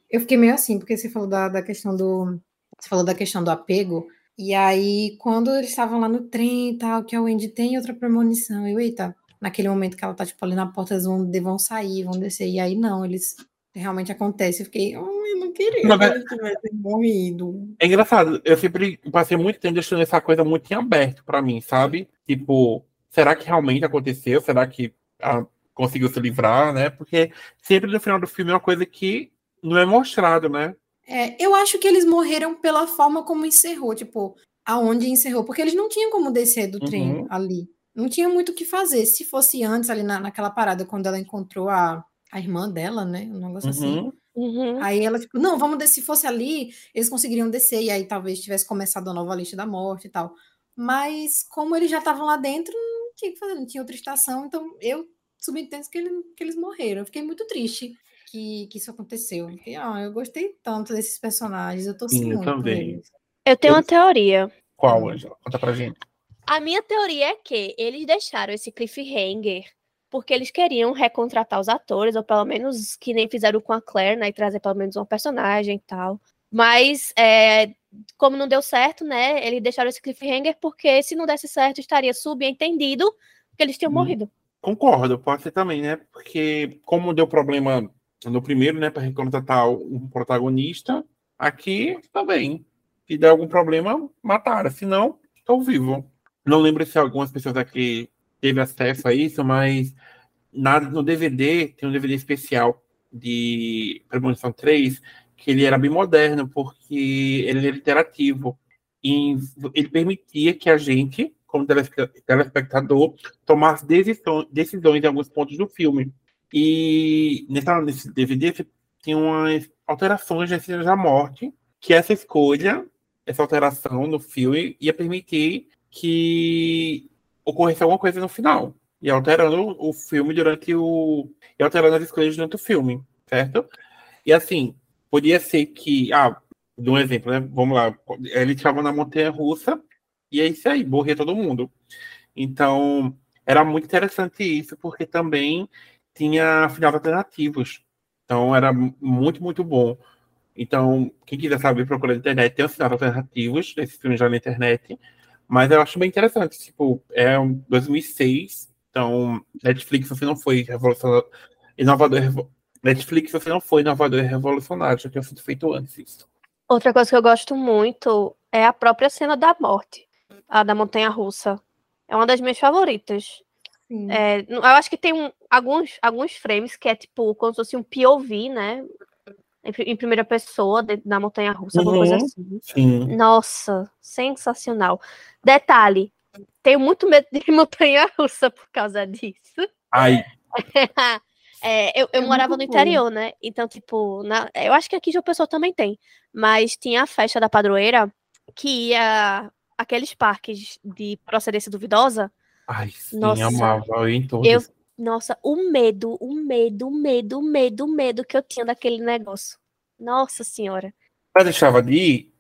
eu fiquei meio assim, porque você falou da, da questão do. Você falou da questão do apego. E aí, quando eles estavam lá no trem e tal, que a Wendy tem outra premonição, eu, eita, naquele momento que ela tá, tipo, ali na porta, eles vão, vão sair, vão descer. E aí, não, eles realmente acontece. Eu fiquei, oh, eu não queria Não, que mas- ele tivesse morrido. É engraçado, eu sempre passei muito tempo deixando essa coisa muito em aberto pra mim, sabe? Tipo, será que realmente aconteceu? Será que ah, conseguiu se livrar, né? Porque sempre no final do filme é uma coisa que não é mostrado, né? É, eu acho que eles morreram pela forma como encerrou, tipo, aonde encerrou, porque eles não tinham como descer do trem Uhum. ali. Não tinha muito o que fazer. Se fosse antes, ali na, naquela parada, quando ela encontrou a, a irmã dela, né? Um negócio assim. Uhum. Uhum. Aí ela, tipo, não, vamos descer. Se fosse ali, eles conseguiriam descer, e aí talvez tivesse começado a nova lista da morte e tal. Mas como eles já estavam lá dentro, não tinha o que fazer, não tinha outra estação, então eu subentendo que, ele, que eles morreram. Eu fiquei muito triste que, que isso aconteceu. Porque, ah, eu gostei tanto desses personagens, eu torci Sim, eu muito também. eles. Eu tenho Eu- uma teoria. Qual, Angela? Conta pra gente. A minha teoria é que eles deixaram esse cliffhanger porque eles queriam recontratar os atores, ou pelo menos que nem fizeram com a Claire, né? E trazer pelo menos uma personagem e tal. Mas, é, como não deu certo, né? Eles deixaram esse cliffhanger porque se não desse certo, estaria subentendido que eles tinham Hum. morrido. Concordo, pode ser também, né? Porque como deu problema no primeiro, né, para recontratar um protagonista, aqui também. Se der algum problema, mataram. Se não, estou vivo. Não lembro se algumas pessoas aqui teve acesso a isso, mas na, no DVD, tem um DVD especial de Premonição 3, que ele era bem moderno, porque ele era interativo. E ele permitia que a gente, como telespe- telespectador, tomasse decisões em alguns pontos do filme. E nessa, nesse DVD tinha umas alterações nas cenas da morte, que essa escolha, essa alteração no filme, ia permitir que ocorresse alguma coisa no final. E alterando o filme durante o. E alterando as escolhas durante o filme, certo? E assim, podia ser que. Ah, de um exemplo, né? Vamos lá. Ele estava na montanha russa e é isso aí, morria todo mundo. Então, era muito interessante isso, porque também tinha finais alternativos. Então, era muito, muito bom. Então, quem quiser saber, procura na internet. Tem os finais alternativos desse filme já na internet. Mas eu acho bem interessante. Tipo, é um 2006. Então, Netflix, você não foi revolucionário. Inovador. Netflix, você não foi inovador e revolucionário. Já tinha sido feito antes isso. Outra coisa que eu gosto muito é a própria cena da morte, a da montanha russa. É uma das minhas favoritas. É, eu acho que tem um- alguns, alguns frames que é tipo como se fosse um POV, né? Em, em primeira pessoa, dentro da montanha russa, alguma coisa Uhum. assim. Sim. Nossa, sensacional. Detalhe, tenho muito medo de montanha russa por causa disso. Ai, É, eu, eu É morava no muito bom. interior, né? Então, tipo, na- eu acho que aqui uma pessoa também tem. Mas tinha a festa da padroeira que ia aqueles parques de procedência duvidosa. Ai, sim, Nossa, amava. Eu em todos. eu- Nossa, o medo, o medo, o medo, o medo, o medo que eu tinha daquele negócio. Nossa senhora. Mas deixava de ir?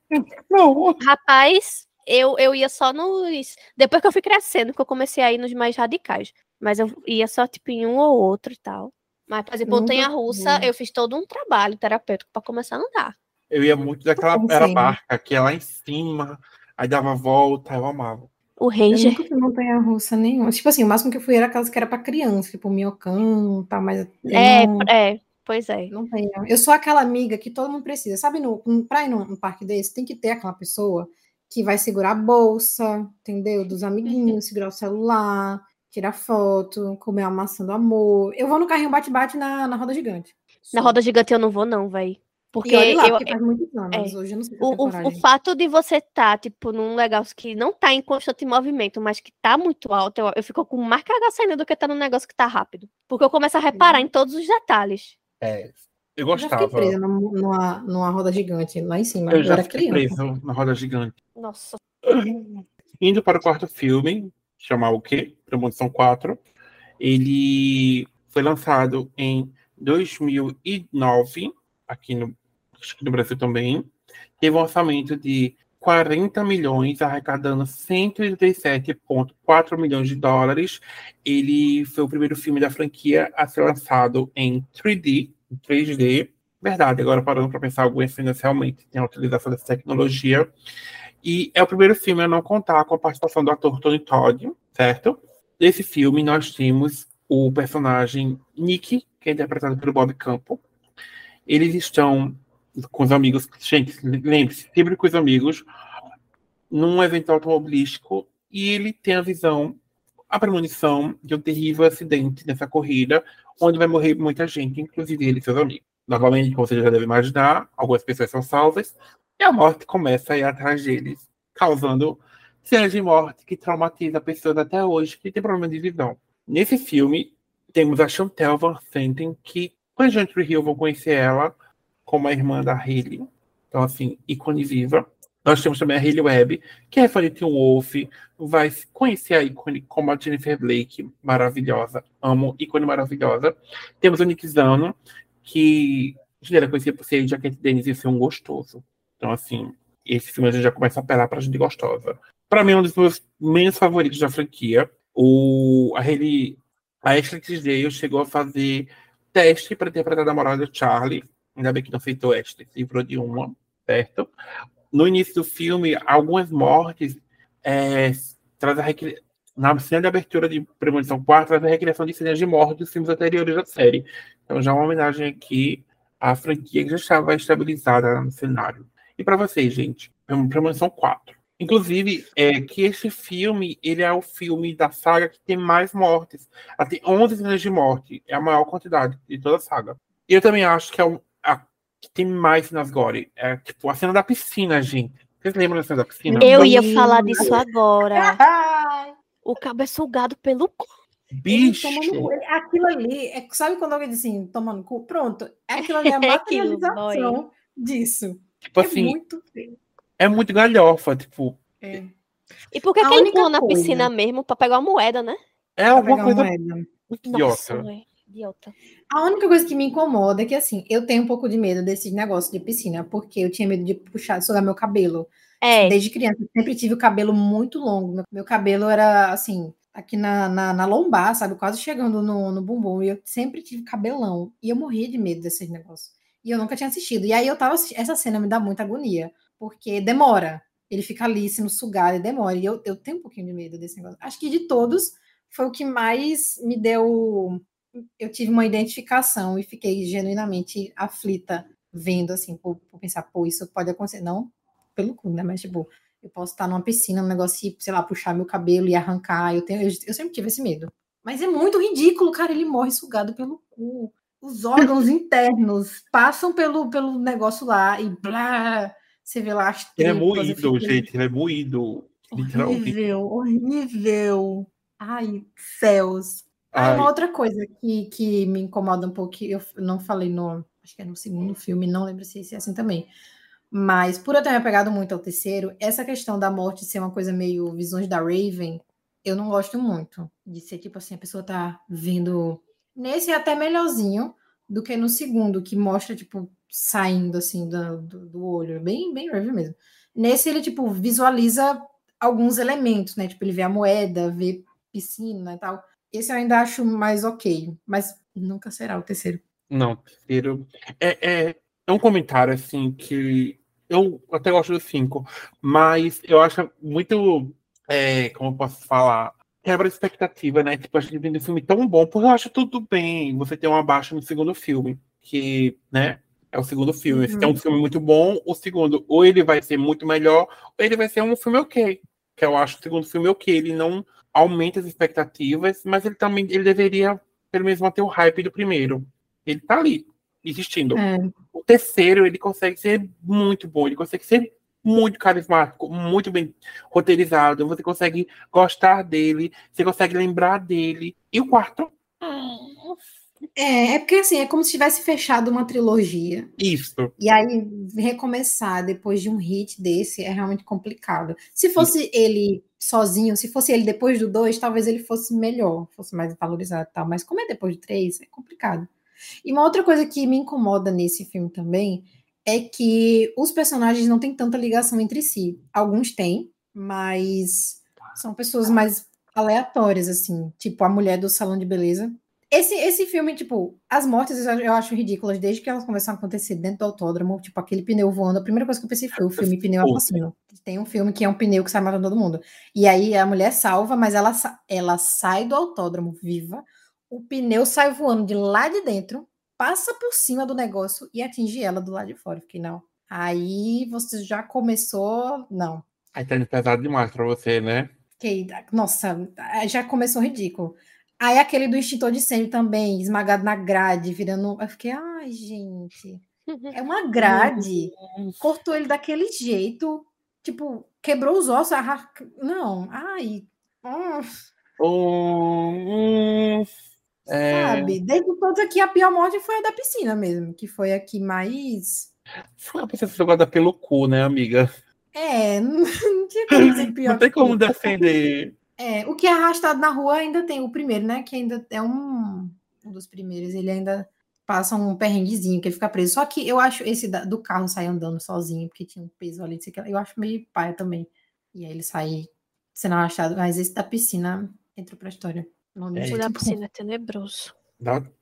Não, Rapaz, eu, eu ia só nos. Depois que eu fui crescendo, que eu comecei a ir nos mais radicais. Mas eu ia só, tipo, em um ou outro e tal. Mas, por exemplo, montanha russa, eu fiz todo um trabalho terapêutico para começar a andar. eu ia muito daquela era barca, que é lá em cima, aí dava volta, eu amava. O Eu Ranger. nunca fui montanha russa nenhuma. Tipo assim, o máximo que eu fui era aquelas que era pra criança, tipo Miocão, tá, mas eu É, não, é, pois é. não tenho. Eu sou aquela amiga que todo mundo precisa. Sabe, no, pra ir num, num parque desse, tem que ter aquela pessoa que vai segurar a bolsa, entendeu? Dos amiguinhos, segurar o celular, tirar foto, comer a maçã do amor. Eu vou no carrinho bate-bate na, na roda gigante. Na roda gigante eu não vou, não, véi. Porque E olha lá, eu, porque faz muitos anos. Hoje eu não sei o, o, o fato de você estar, tipo, num negócio que não tá em constante movimento, mas que tá muito alto, eu, eu fico com mais cagaça ainda do que tá num negócio que tá rápido. Porque eu começo a reparar em todos os detalhes. É, eu Eu já fiquei gostava. presa numa, numa, numa roda gigante lá em cima. Eu Eu, já era fiquei criança. preso na roda gigante. Nossa. Indo para o quarto filme, chamar o quê? Premonição 4. Ele foi lançado em 2009, aqui no, no Brasil também. Teve um orçamento de 40 milhões, arrecadando 137,4 milhões de dólares. Ele foi o primeiro filme da franquia a ser lançado em 3D, em 3D. Verdade, agora parando para pensar, alguns filmes realmente têm a utilização dessa tecnologia. E é o primeiro filme a não contar com a participação do ator Tony Todd, certo? nesse filme nós temos o personagem Nick, que é interpretado pelo Bob Campo. Eles estão com os amigos, gente, lembre-se, sempre com os amigos, num evento automobilístico, e ele tem a visão, a premonição de um terrível acidente nessa corrida, onde vai morrer muita gente, inclusive ele e seus amigos. Novamente, como você já deve imaginar, algumas pessoas são salvas, e a morte começa a ir atrás deles, causando cenas de morte que traumatiza pessoas até hoje que têm problema de visão. Nesse filme, temos a Chantel Van Santen, que quando a gente Hill vão conhecer ela como a irmã da Hayley. Então, assim, ícone viva. Nós temos também a Hayley Webb, que é de Teen Wolf, vai conhecer a ícone como a Jennifer Blake, maravilhosa. Amo, ícone maravilhosa. Temos o Nick Zano, que já era conhecido por ser Jaquete Dennis e ser um gostoso. Então, assim, esse filme a gente já começa a apelar pra gente gostosa. Pra mim, é um dos meus menos favoritos da franquia. O, a Hayley, a Ashley Tisdale chegou a fazer teste para interpretar a namorada do Charlie. Ainda bem que não aceitou Ashley, se livrou de uma, certo? No início do filme, algumas mortes é, traz a na cena de abertura de Premonição 4, traz a recriação de cenas de morte dos filmes anteriores da série. Então, já uma homenagem aqui à franquia que já estava estabilizada no cenário. E para vocês, gente, Premonição 4. Inclusive, é que este filme, ele é o filme da saga que tem mais mortes. Ela tem 11 cenas de morte. É a maior quantidade de toda a saga. E eu também acho que é o, a, que tem mais cenas gore. É tipo a cena da piscina, gente. Vocês lembram da cena da piscina? Eu ia falar disso agora. o cabo é sugado pelo cu. Bicho! Tomando, aquilo ali, é, sabe quando alguém diz assim, tomando cu? Pronto. Aquilo ali é a materialização disso. Tipo é assim, muito feio. É muito galhofa, tipo, É. E por que, A que pula na coisa- piscina mesmo? Pra pegar uma moeda, né? é Pra alguma coisa moeda. muito Nossa, idiota. A única coisa que me incomoda é que, assim, eu tenho um pouco de medo desses negócios de piscina, porque eu tinha medo de puxar, sugar meu cabelo. É, Desde criança, eu sempre tive o cabelo muito longo. Meu, meu cabelo era, assim, aqui na, na, na lombar, sabe? Quase chegando no, no bumbum. E eu sempre tive cabelão. E eu morria de medo desses negócios. E eu nunca tinha assistido. E aí eu tava assistindo. Essa cena me dá muita agonia, porque demora. Ele fica ali sendo sugado e demora. E eu, eu tenho um pouquinho de medo desse negócio. Acho que de todos, foi o que mais me deu. Eu tive uma identificação e fiquei genuinamente aflita vendo, assim, por, por pensar, pô, isso pode acontecer. Não pelo cu, né? Mas, tipo, eu posso estar numa piscina, um negócio, e, sei lá, puxar meu cabelo e arrancar. Eu, tenho, eu, eu sempre tive esse medo. Mas é muito ridículo, cara. Ele morre sugado pelo cu. Os órgãos internos passam pelo, pelo negócio lá e blá. Você vê lá as Ele é tripas, moído, fico- gente, ele é moído. Literalmente. Horrível, horrível. Ai, céus. Ah, Ai. uma outra coisa que, que me incomoda um pouco, que eu não falei no. Acho que é no segundo filme, não lembro se é assim também. Mas por eu ter me apegado muito ao terceiro, essa questão da morte ser uma coisa meio visões da Raven, eu não gosto muito. De ser tipo assim, a pessoa tá vendo. Nesse é até melhorzinho do que no segundo, que mostra, tipo, saindo assim do, do, olho. Bem, bem Raven mesmo. Nesse ele, tipo, visualiza alguns elementos, né? Tipo, ele vê a moeda, vê piscina e tal. Esse eu ainda acho mais ok, mas nunca será o terceiro. Não, terceiro. É, é, é um comentário, assim, que eu até gosto do 5, mas eu acho muito. É, como eu posso falar? Quebra expectativa, né? Tipo, a gente vem um filme tão bom, porque eu acho tudo bem você ter uma baixa no segundo filme, que, né? É o segundo filme. Se tem um filme muito bom, o segundo, ou ele vai ser muito melhor, ou ele vai ser um filme ok. Que eu acho o segundo filme ok. Ele não aumenta as expectativas, mas ele também ele deveria, pelo menos, manter o hype do primeiro. Ele tá ali, existindo. É. O terceiro, ele consegue ser muito bom, ele consegue ser muito carismático, muito bem roteirizado, você consegue gostar dele, você consegue lembrar dele. E o quarto, É, é porque assim, é como se tivesse fechado uma trilogia. isso. E aí, recomeçar depois de um hit desse é realmente complicado. Se fosse ele sozinho, se fosse ele depois do dois, talvez ele fosse melhor, fosse mais valorizado e tal. Mas como é depois do três, é complicado. E uma outra coisa que me incomoda nesse filme também é que os personagens não têm tanta ligação entre si. Alguns têm, mas são pessoas mais aleatórias, assim. Tipo, a mulher do salão de beleza. Esse, esse filme, tipo, as mortes eu, acho ridículas desde que elas começaram a acontecer dentro do autódromo, tipo, aquele pneu voando. A primeira coisa que eu pensei foi o filme Pneu Assassino. Tem um filme que é um pneu que sai matando todo mundo. E aí a mulher salva, mas ela, ela sai do autódromo viva, o pneu sai voando de lá de dentro, passa por cima do negócio e atinge ela do lado de fora. fiquei, não. Aí você já começou. Não. Aí tá pesado demais pra você, né? Nossa, já começou ridículo. Aí aquele do extintor de incêndio também, esmagado na grade, virando. Eu fiquei, ai, gente. É uma grade. Cortou ele daquele jeito. Tipo, quebrou os ossos. Arra... Não, ai. Hum, é... Sabe? Desde todo aqui, a pior morte foi a da piscina mesmo, que foi a que mais. Foi a pessoa jogada pelo cu, né, amiga? É, não tinha como dizer pior. Não tem como defender. É, o que é arrastado na rua ainda tem o primeiro, né? Que ainda é um, um dos primeiros. Ele ainda passa um perrenguezinho que ele fica preso. Só que eu acho esse da, do carro sair andando sozinho, porque tinha um peso ali, eu acho meio paia também. E aí ele sai sendo arrastado. Mas esse da piscina entrou pra história. O é, da piscina é tenebroso.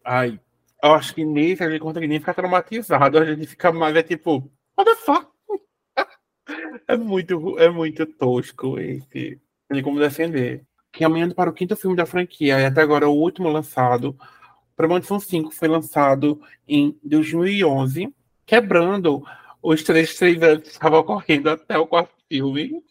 Ai, eu acho que nesse a gente consegue nem ficar traumatizado. A gente fica mais, é tipo, what the fuck? é muito, é muito tosco esse tem como defender. Caminhando para o quinto filme da franquia, e até agora o último lançado, Premonition 5 foi lançado em 2011, quebrando os três, anos que estavam ocorrendo até o quarto filme.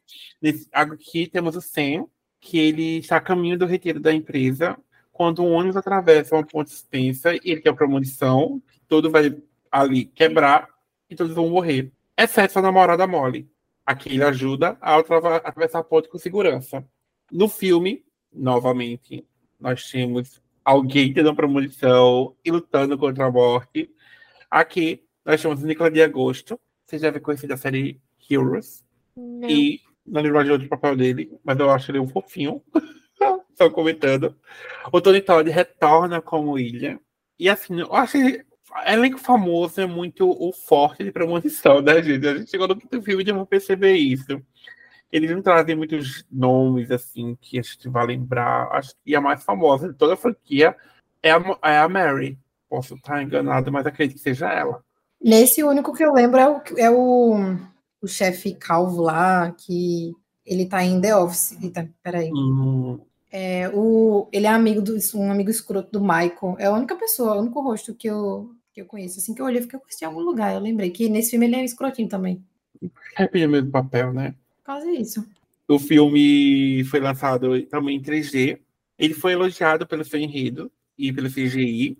Aqui temos o Sam, que ele está a caminho do retiro da empresa, quando um ônibus atravessa uma ponte extensa e ele quer a premonição, todo vai ali quebrar e todos vão morrer. Exceto a namorada Molly, Aqui ele ajuda a atravessar a ponte com segurança. No filme, novamente, nós temos alguém tendo uma premonição e lutando contra a morte. Aqui, nós temos Nicolas de Agosto. Você já viu conhecido a série Heroes. Não. E não lembro de outro papel dele, mas eu acho ele um fofinho. Só comentando. O Tony Todd retorna como Ilha. E assim, eu acho elenco famoso é muito o forte de premonição, né, gente? A gente chegou no quinto filme e já vou perceber isso. Eles não trazem muitos nomes, assim, que a gente vai lembrar. Acho que a mais famosa de toda a franquia é a, é a Mary. Posso estar enganado, mas acredito que seja ela. Nesse, o único que eu lembro é o, é o, o chefe calvo lá, que ele tá em The Office. Eita, peraí. Hum. É, o, ele é amigo do, um amigo escroto do Michael. É a única pessoa, o único rosto que eu, que eu conheço. Assim que eu olhei, eu fiquei em algum lugar. Eu lembrei que nesse filme ele é escrotinho também. Repete o mesmo papel, né? Quase isso. O filme foi lançado também em 3D. Ele foi elogiado pelo seu enredo e pelo CGI.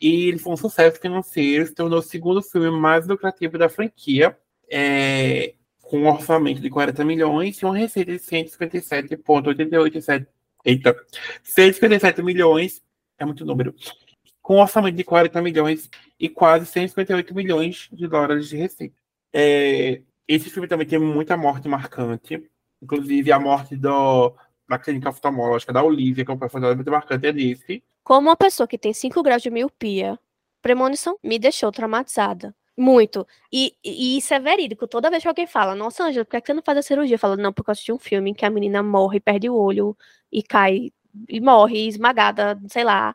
E ele foi um sucesso financeiro, se tornou o segundo filme mais lucrativo da franquia, é, com um orçamento de 40 milhões e uma receita de 157,87. Eita, 157 milhões é muito número com um orçamento de 40 milhões e quase 158 milhões de dólares de receita. É, esse filme também tem muita morte marcante, inclusive a morte do, da clínica oftalmológica da Olivia, que é um personagem muito marcante, é desse. Como uma pessoa que tem 5 graus de miopia, premonição me deixou traumatizada. Muito. E, e, isso é verídico. Toda vez que alguém fala, nossa, Ângela, por que você não faz a cirurgia? Eu falo, não, porque eu assisti um filme em que a menina morre, perde o olho e cai e morre esmagada, sei lá,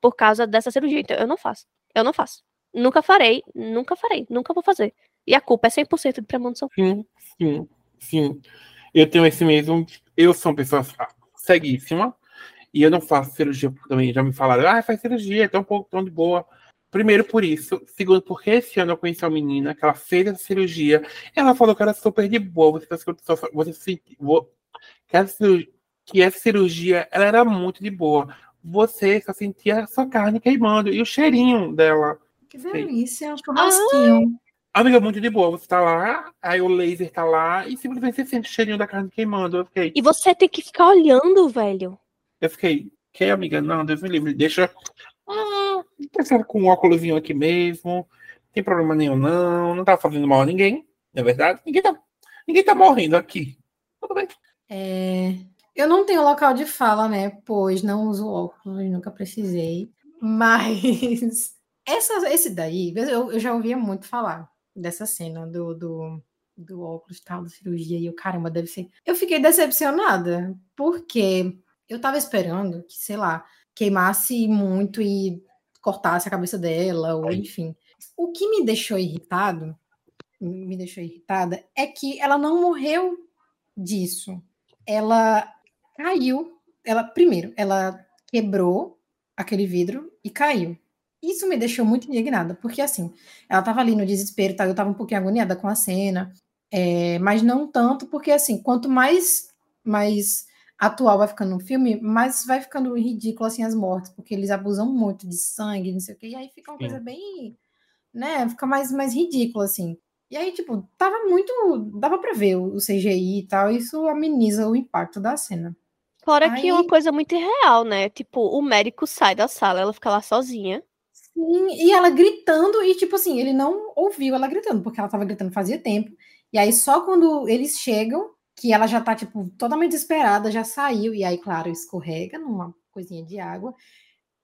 por causa dessa cirurgia. Então, eu não faço. Eu não faço. Nunca farei, nunca farei, nunca vou fazer. E a culpa é 100% de premonição. Sim, sim, sim. Eu tenho esse mesmo. Eu sou uma pessoa ceguíssima e eu não faço cirurgia também. Já me falaram, ah, faz cirurgia, é tão pouco, tão de boa. Primeiro por isso. Segundo, porque esse ano eu conheci uma menina que ela fez essa cirurgia. Ela falou que era super de boa. Você, você, você cirurgia, que essa cirurgia ela era muito de boa você só sentia a sua carne queimando e o cheirinho dela. Que delícia, é um churrasquinho. Ah, amiga, muito de boa. Você tá lá, aí o laser tá lá e simplesmente você sente o cheirinho da carne queimando. Eu fiquei. E você tem que ficar olhando, velho. Eu fiquei, que amiga? Não, Deus me livre, deixa. Ah, com um óculos aqui mesmo. Não tem problema nenhum, não. Não tá fazendo mal a ninguém, não é verdade? Ninguém tá, ninguém tá morrendo aqui. Tudo bem. É, eu não tenho local de fala, né? Pois não uso óculos, nunca precisei. Mas essa, esse daí, eu, eu já ouvia muito falar dessa cena do, do, do óculos tal, da cirurgia, e eu, caramba, deve ser. Eu fiquei decepcionada, porque eu tava esperando que, sei lá, queimasse muito e cortasse a cabeça dela, ou enfim. O que me deixou irritado, me deixou irritada, é que ela não morreu disso. Ela caiu, ela primeiro, ela quebrou aquele vidro e caiu. Isso me deixou muito indignada, porque assim, ela estava ali no desespero, tá? eu estava um pouquinho agoniada com a cena, é, mas não tanto, porque assim, quanto mais, mais atual vai ficando no filme, mais vai ficando ridículo assim as mortes, porque eles abusam muito de sangue, não sei o que, e aí fica uma Sim. coisa bem, né, fica mais, mais ridículo assim. E aí, tipo, tava muito. dava pra ver o CGI e tal, isso ameniza o impacto da cena. Fora aí... que é uma coisa muito irreal, né? Tipo, o médico sai da sala, ela fica lá sozinha. Sim, e ela gritando, e tipo assim, ele não ouviu ela gritando, porque ela tava gritando fazia tempo. E aí, só quando eles chegam, que ela já tá, tipo, totalmente desesperada, já saiu, e aí, claro, escorrega numa coisinha de água.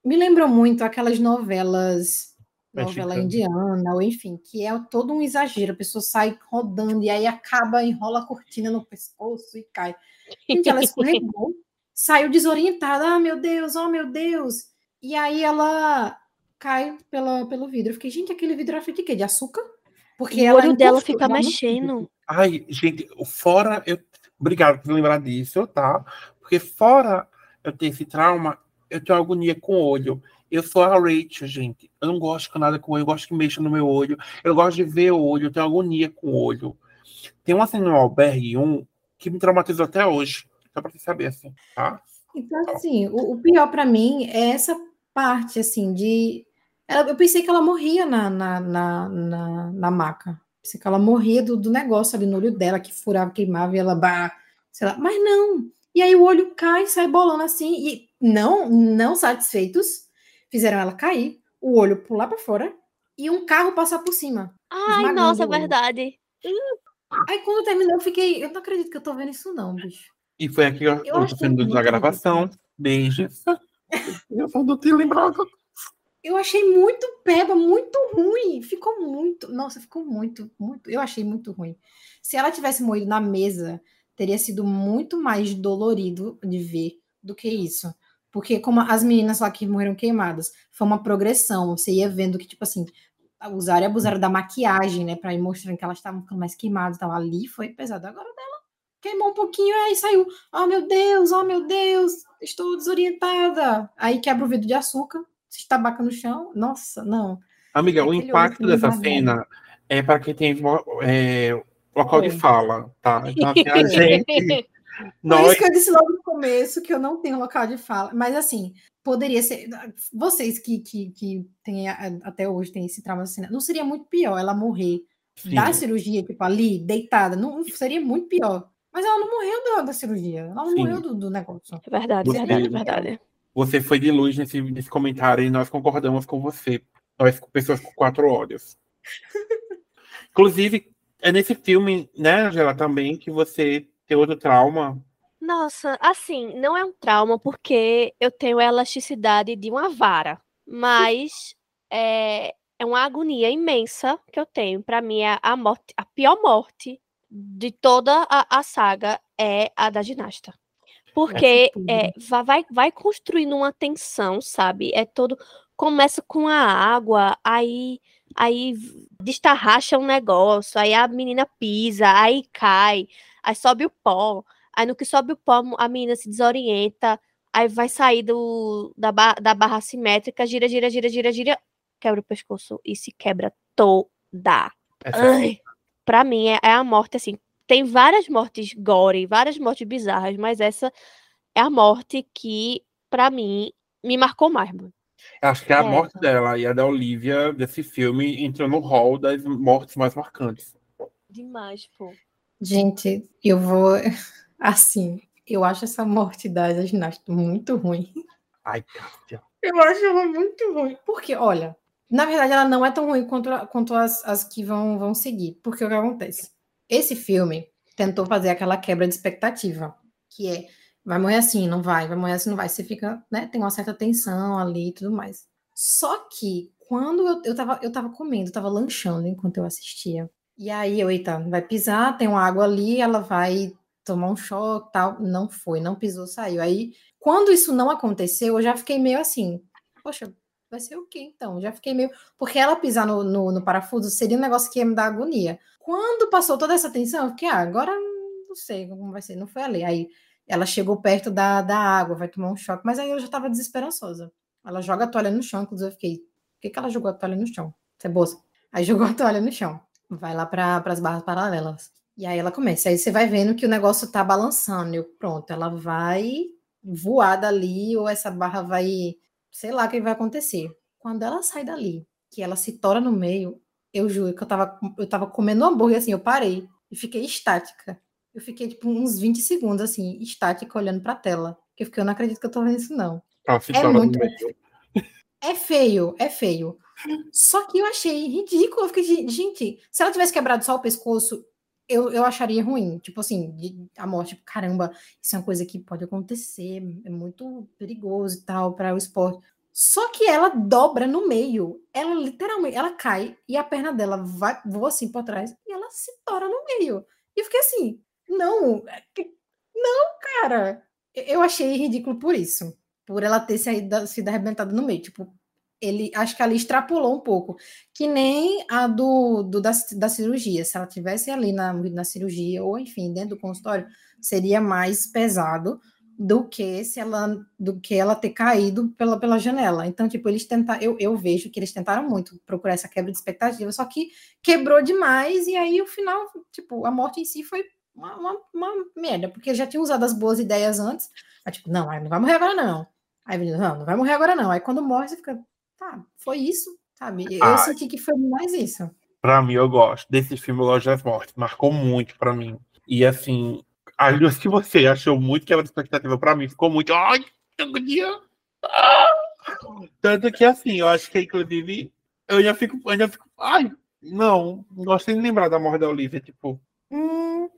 Me lembrou muito aquelas novelas, novela indiana, ou enfim, que é todo um exagero, a pessoa sai rodando e aí acaba, enrola a cortina no pescoço e cai. Gente, ela escorregou, saiu desorientada, ah, meu Deus, oh, meu Deus. E aí ela cai pela, pelo vidro. Eu fiquei, gente, aquele vidro era feito de quê? De açúcar? Porque o olho dela fica mexendo. Ai, gente, fora. Eu... Obrigado por lembrar disso, tá? Porque fora eu ter esse trauma, eu tenho agonia com o olho. Eu sou a Rachel, gente. Eu não gosto de nada com o olho, eu gosto que mexa no meu olho. Eu gosto de ver o olho, eu tenho agonia com o olho. Tem uma cena no Albergue 1 que me traumatizou até hoje. Só pra você saber, assim, tá? Então, assim, o, o pior para mim é essa parte, assim, de. eu pensei que ela morria na, na, na, na, na maca. Pensei que ela morria do, do negócio ali no olho dela, que furava, queimava e ela, bah, sei lá. Mas não. E aí o olho cai, sai bolando assim, e não, não satisfeitos, fizeram ela cair, o olho pular para fora e um carro passar por cima. Ai, nossa, é verdade. Aí quando terminou, eu fiquei, eu não acredito que eu tô vendo isso, não, bicho. E foi aqui eu, eu tô sendo da gravação. Beijos. Eu só não tenho lembrado. Eu achei muito peba, muito ruim. Ficou muito. Nossa, ficou muito, muito. Eu achei muito ruim. Se ela tivesse morrido na mesa, teria sido muito mais dolorido de ver do que isso. Porque, como as meninas lá que morreram queimadas, foi uma progressão. Você ia vendo que, tipo assim, usaram e abusaram da maquiagem, né? Pra ir mostrando que elas estavam ficando mais queimadas. Então, ali foi pesado. Agora dela queimou um pouquinho, aí saiu. Oh, meu Deus, oh, meu Deus, estou desorientada. Aí quebra o vidro de açúcar, se estabaca no chão. Nossa, não. Amiga, o impacto dessa cena é para quem tem é, local de fala, tá? Então, assim, a gente. Nós... Por isso que eu disse logo no começo que eu não tenho local de fala. Mas assim, poderia ser. Vocês que, que, que têm, até hoje têm esse trauma assim, não seria muito pior ela morrer Sim. da cirurgia, tipo, ali, deitada. Não seria muito pior. Mas ela não morreu da, da cirurgia, ela não Sim. morreu do, do, negócio. É verdade, você, verdade, verdade. Você foi de luz nesse, nesse comentário e nós concordamos com você. Nós, pessoas com quatro olhos. Inclusive, é nesse filme, né, Angela, também, que você tem outro trauma. Nossa, assim, não é um trauma porque eu tenho a elasticidade de uma vara, mas é, é uma agonia imensa que eu tenho. Para mim, é a morte, a pior morte de toda a, a saga é a da ginasta. Porque é, vai, vai construindo uma tensão, sabe? É todo. Começa com a água, aí aí destarracha um negócio, aí a menina pisa, aí cai, aí sobe o pó, aí no que sobe o pó, a menina se desorienta, aí vai sair do, da, da barra simétrica, gira, gira, gira, gira, gira, quebra o pescoço e se quebra toda. Ai, para mim é, é, a morte assim. Tem várias mortes gore, várias mortes bizarras, mas essa é a morte que para mim me marcou mais. Mano. Acho que a é. morte dela e a da Olivia desse filme entrou no hall das mortes mais marcantes. Demais, pô. Gente, eu vou assim, eu acho essa morte da ginástica muito ruim. Ai, Cássia. Eu acho ela muito ruim. Porque, olha, na verdade, ela não é tão ruim quanto, quanto as, as que vão, vão seguir. Porque o que acontece? Esse filme tentou fazer aquela quebra de expectativa, que é vai morrer assim, não vai, vai morrer assim, não vai. Você fica, né? Tem uma certa tensão ali e tudo mais. Só que quando eu, eu, tava, eu tava comendo, eu tava lanchando enquanto eu assistia. E aí eita, vai pisar, tem uma água ali, ela vai tomou um choque, tal. Não foi, não pisou, saiu. Aí, quando isso não aconteceu, eu já fiquei meio assim, poxa, vai ser o quê então? Já fiquei meio. Porque ela pisar no, no, no, parafuso seria um negócio que ia me dar agonia. Quando passou toda essa tensão, eu fiquei, ah, agora não sei como vai ser, não foi ali. Aí ela chegou perto da, da água, vai tomar um choque, mas aí eu já estava desesperançosa. Ela joga a toalha no chão, inclusive eu fiquei, por que, que ela jogou a toalha no chão? Cebosa. Aí jogou a toalha no chão. Vai lá para as barras paralelas. E aí ela começa. Aí você vai vendo que o negócio tá balançando. Eu, pronto, ela vai voar dali, ou essa barra vai. Sei lá o que vai acontecer. Quando ela sai dali, que ela se tora no meio, eu juro que eu tava, eu tava comendo hambúrguer assim, eu parei e fiquei estática. Eu fiquei tipo uns 20 segundos assim, estática, olhando pra tela. Que eu fiquei, eu não acredito que eu tô vendo isso, não. Ah, é muito. É feio, é feio. Só que eu achei ridículo. Eu fiquei, gente, se ela tivesse quebrado só o pescoço, eu, eu acharia ruim. Tipo assim, a morte, tipo, caramba, isso é uma coisa que pode acontecer, é muito perigoso e tal para o esporte. Só que ela dobra no meio. Ela literalmente, ela cai e a perna dela vai, voa assim por trás e ela se tora no meio. E eu fiquei assim, não, não, cara. Eu achei ridículo por isso. Por ela ter saído, sido arrebentada no meio. Tipo, ele acho que ali extrapolou um pouco, que nem a do, do da, da cirurgia. Se ela tivesse ali na, na cirurgia, ou enfim, dentro do consultório, seria mais pesado do que se ela do que ela ter caído pela, pela janela. Então, tipo, eles tentaram, eu, eu vejo que eles tentaram muito procurar essa quebra de expectativa, só que quebrou demais, e aí o final, tipo, a morte em si foi uma, uma, uma merda, porque já tinha usado as boas ideias antes. Tipo, não, não vai morrer agora, não. Aí, não, não vai morrer agora, não. Aí quando morre, você fica, tá, foi isso, sabe? Eu Ai. senti que foi mais isso. Pra mim, eu gosto. Desse filme, das mortes. Marcou muito pra mim. E assim, as duas que você achou muito que era expectativa pra mim, ficou muito. Ai, que agonia! Ah! Tanto que assim, eu acho que inclusive eu já fico, eu já fico. Ai, não, não gosto nem de lembrar da morte da Olivia, tipo. Hum.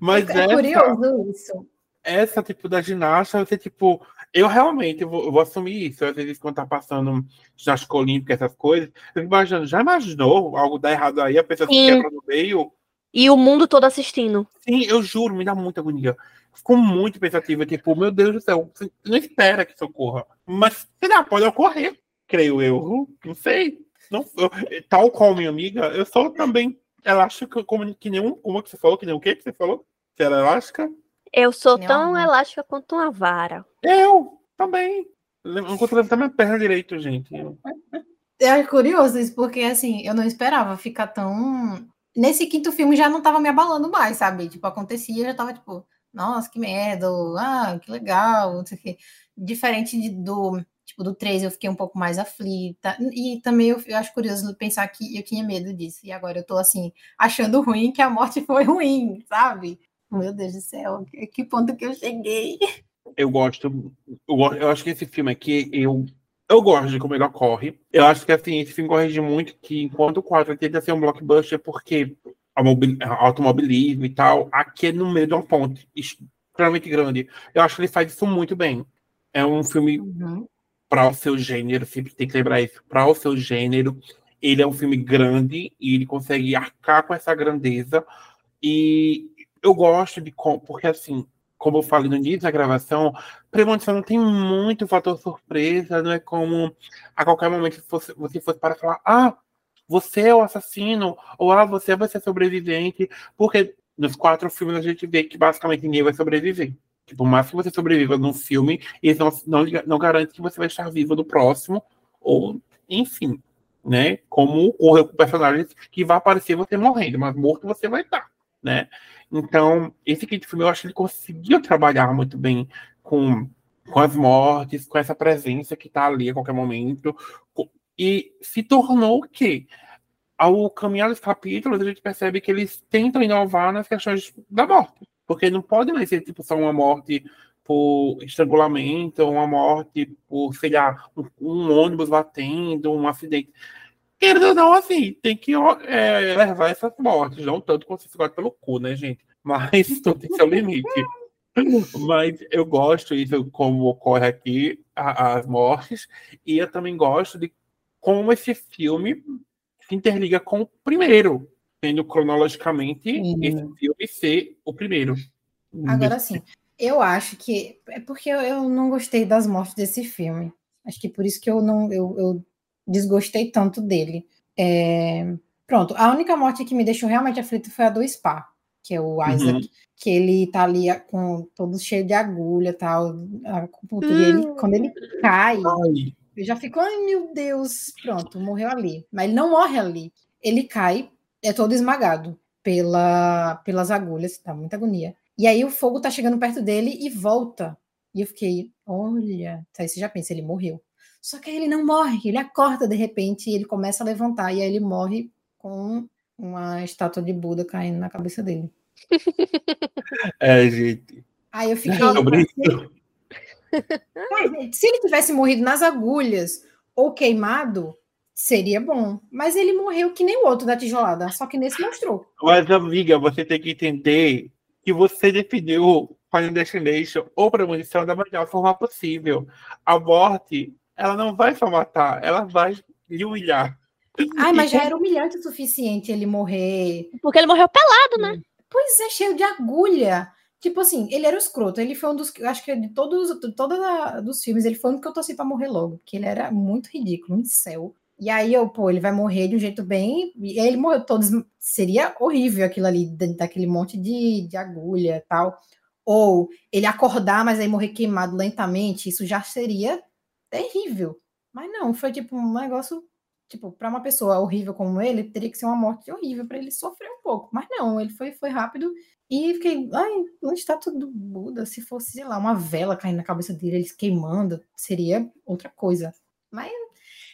Mas é essa, curioso isso. Essa tipo da ginástica, você tipo, eu realmente eu vou, eu vou, assumir isso. Às vezes, quando tá passando ginástica olímpica, essas coisas, eu imagino, já imaginou algo dar errado aí, a pessoa Sim. se quebra no meio? E o mundo todo assistindo. Sim, eu juro, me dá muita agonia. Ficou muito pensativo, tipo, meu Deus do céu, você não espera que isso ocorra. Mas, sei lá, pode ocorrer, creio eu. Não sei. Não, eu, tal como minha amiga, eu sou também elástica como que nenhum. Uma que você falou, que nem o que que você falou? Você era elástica? Eu sou tão elástica quanto uma vara. Eu também. Não consigo levantar minha perna direito, gente. É curioso isso, porque assim, eu não esperava ficar tão. Nesse quinto filme já não tava me abalando mais, sabe? Tipo, acontecia, já tava tipo, nossa, que merda, ah, que legal, não sei o quê. Diferente de, do, tipo, do 3 eu fiquei um pouco mais aflita. E também eu, eu, acho curioso pensar que eu tinha medo disso. E agora eu tô assim, achando ruim que a morte foi ruim, sabe? Meu Deus do céu, que ponto que eu cheguei. Eu gosto, eu, eu acho que esse filme aqui, eu, eu gosto de como ele ocorre. Eu acho que assim, esse filme corrige muito que enquanto o 4 tenta ser um blockbuster, porque automobilismo e tal, aqui é no meio de uma ponte extremamente grande. Eu acho que ele faz isso muito bem. É um filme uhum. para o seu gênero, sempre tem que lembrar isso, para o seu gênero. Ele é um filme grande e ele consegue arcar com essa grandeza. E eu gosto de. Porque, assim, como eu falei no início da gravação, Premonição não tem muito fator surpresa, não é como a qualquer momento fosse, você fosse para falar: ah, você é o assassino, ou ah, você vai ser sobrevivente, porque nos quatro filmes a gente vê que basicamente ninguém vai sobreviver. Tipo, por mais que você sobreviva num filme, isso não, não, não garante que você vai estar vivo no próximo, ou enfim, né? Como ocorre com personagens que vai aparecer você morrendo, mas morto você vai estar, né? Então, esse quinto filme eu acho que ele conseguiu trabalhar muito bem com, com as mortes, com essa presença que está ali a qualquer momento. E se tornou o quê? Ao caminhar dos capítulos, a gente percebe que eles tentam inovar nas questões da morte. Porque não pode mais ser tipo, só uma morte por estrangulamento, uma morte por, sei lá, um, um ônibus batendo, um acidente querendo ou não, assim, tem que é, levar essas mortes, não tanto quanto se gosta pelo cu, né, gente? Mas tudo tem seu limite. Mas eu gosto isso como ocorre aqui, a, as mortes, e eu também gosto de como esse filme se interliga com o primeiro, sendo cronologicamente esse filme ser o primeiro. Agora sim, eu acho que é porque eu, eu, não gostei das mortes desse filme. Acho que por isso que eu não eu, eu desgostei tanto dele. É... Pronto, a única morte que me deixou realmente aflito foi a do Spa, que é o Isaac, uhum. que ele tá ali com todo cheio de agulha tal, a acupuntura, hum. ele, quando ele cai, Ai. eu já fico, ai meu Deus, pronto, morreu ali. Mas ele não morre ali. Ele cai, é todo esmagado pela, pelas agulhas, tá muita agonia. E aí o fogo tá chegando perto dele e volta. E eu fiquei, olha, aí você já pensa, ele morreu. Só que aí ele não morre, ele acorda de repente e ele começa a levantar, e aí ele morre com uma estátua de Buda caindo na cabeça dele. É, gente. Aí eu fiquei. Se ele tivesse morrido nas agulhas ou queimado, seria bom. Mas ele morreu que nem o outro da tijolada, só que nesse mostrou. Mas, amiga, você tem que entender que você definiu Final Destination ou premonição da melhor forma possível. A morte, ela não vai só matar, ela vai lhe humilhar. Ai, mas já era humilhante o suficiente ele morrer. Porque ele morreu pelado, né? Pois é, cheio de agulha. Tipo assim, ele era o escroto. Ele foi um dos. Acho que de todos, todos os filmes, ele foi um que eu torci pra morrer logo. Porque ele era muito ridículo, um céu. E aí eu, pô, ele vai morrer de um jeito bem. E ele morreu todos. Seria horrível aquilo ali, daquele monte de, de agulha e tal. Ou ele acordar, mas aí morrer queimado lentamente, isso já seria terrível. Mas não, foi tipo um negócio tipo, para uma pessoa horrível como ele, teria que ser uma morte horrível para ele sofrer um pouco. Mas não, ele foi, foi rápido e fiquei, ai, onde está tudo Buda? Se fosse, sei lá, uma vela caindo na cabeça dele, eles queimando, seria outra coisa. Mas.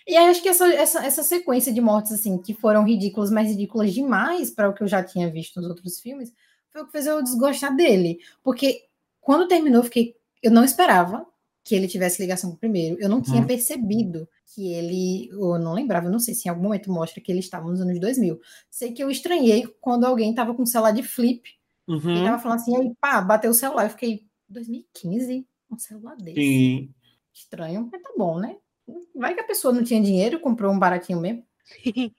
E aí, acho que essa, essa, essa sequência de mortes, assim, que foram ridículas, mas ridículas demais para o que eu já tinha visto nos outros filmes, foi o que fez eu desgostar dele. Porque quando terminou, eu fiquei. Eu não esperava que ele tivesse ligação com o primeiro. Eu não tinha hum. percebido que ele, eu não lembrava, eu não sei se em algum momento mostra que ele estava nos anos 2000. Sei que eu estranhei quando alguém estava com o celular de flip uhum. e tava falando assim, aí pá, bateu o celular. Eu fiquei, 2015? Um celular desse? Sim. Estranho, mas tá bom, né? Vai que a pessoa não tinha dinheiro, comprou um baratinho mesmo.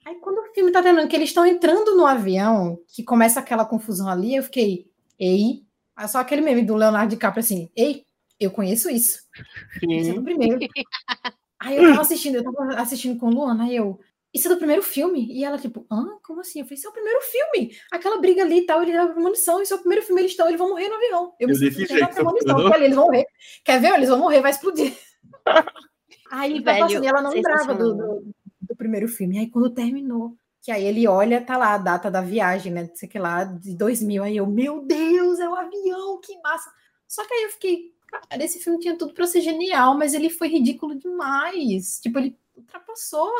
aí quando o filme tá terminando, que eles estão entrando no avião, que começa aquela confusão ali, eu fiquei, ei, é só aquele meme do Leonardo DiCaprio assim, ei, eu conheço isso. Sim. Esse é o primeiro. Aí eu tava assistindo, eu tava assistindo com Luana, aí eu, isso é do primeiro filme? E ela, tipo, ah, como assim? Eu falei, isso é o primeiro filme. Aquela briga ali e tal, ele dava premonição, isso é o primeiro filme, eles estão, eles vão morrer no avião. Eu, eu me senti premonição. Eu falei, eles vão morrer. Quer ver? Eles vão morrer, vai explodir. aí, Velho, passando, e ela não lembrava do, do, do, primeiro filme. Aí, quando terminou, que aí ele olha, tá lá a data da viagem, né, sei que lá, de 2000. Aí eu, meu Deus, é o avião, que massa. Só que aí eu fiquei, Cara, esse filme tinha tudo para ser genial, mas ele foi ridículo demais. Tipo, ele ultrapassou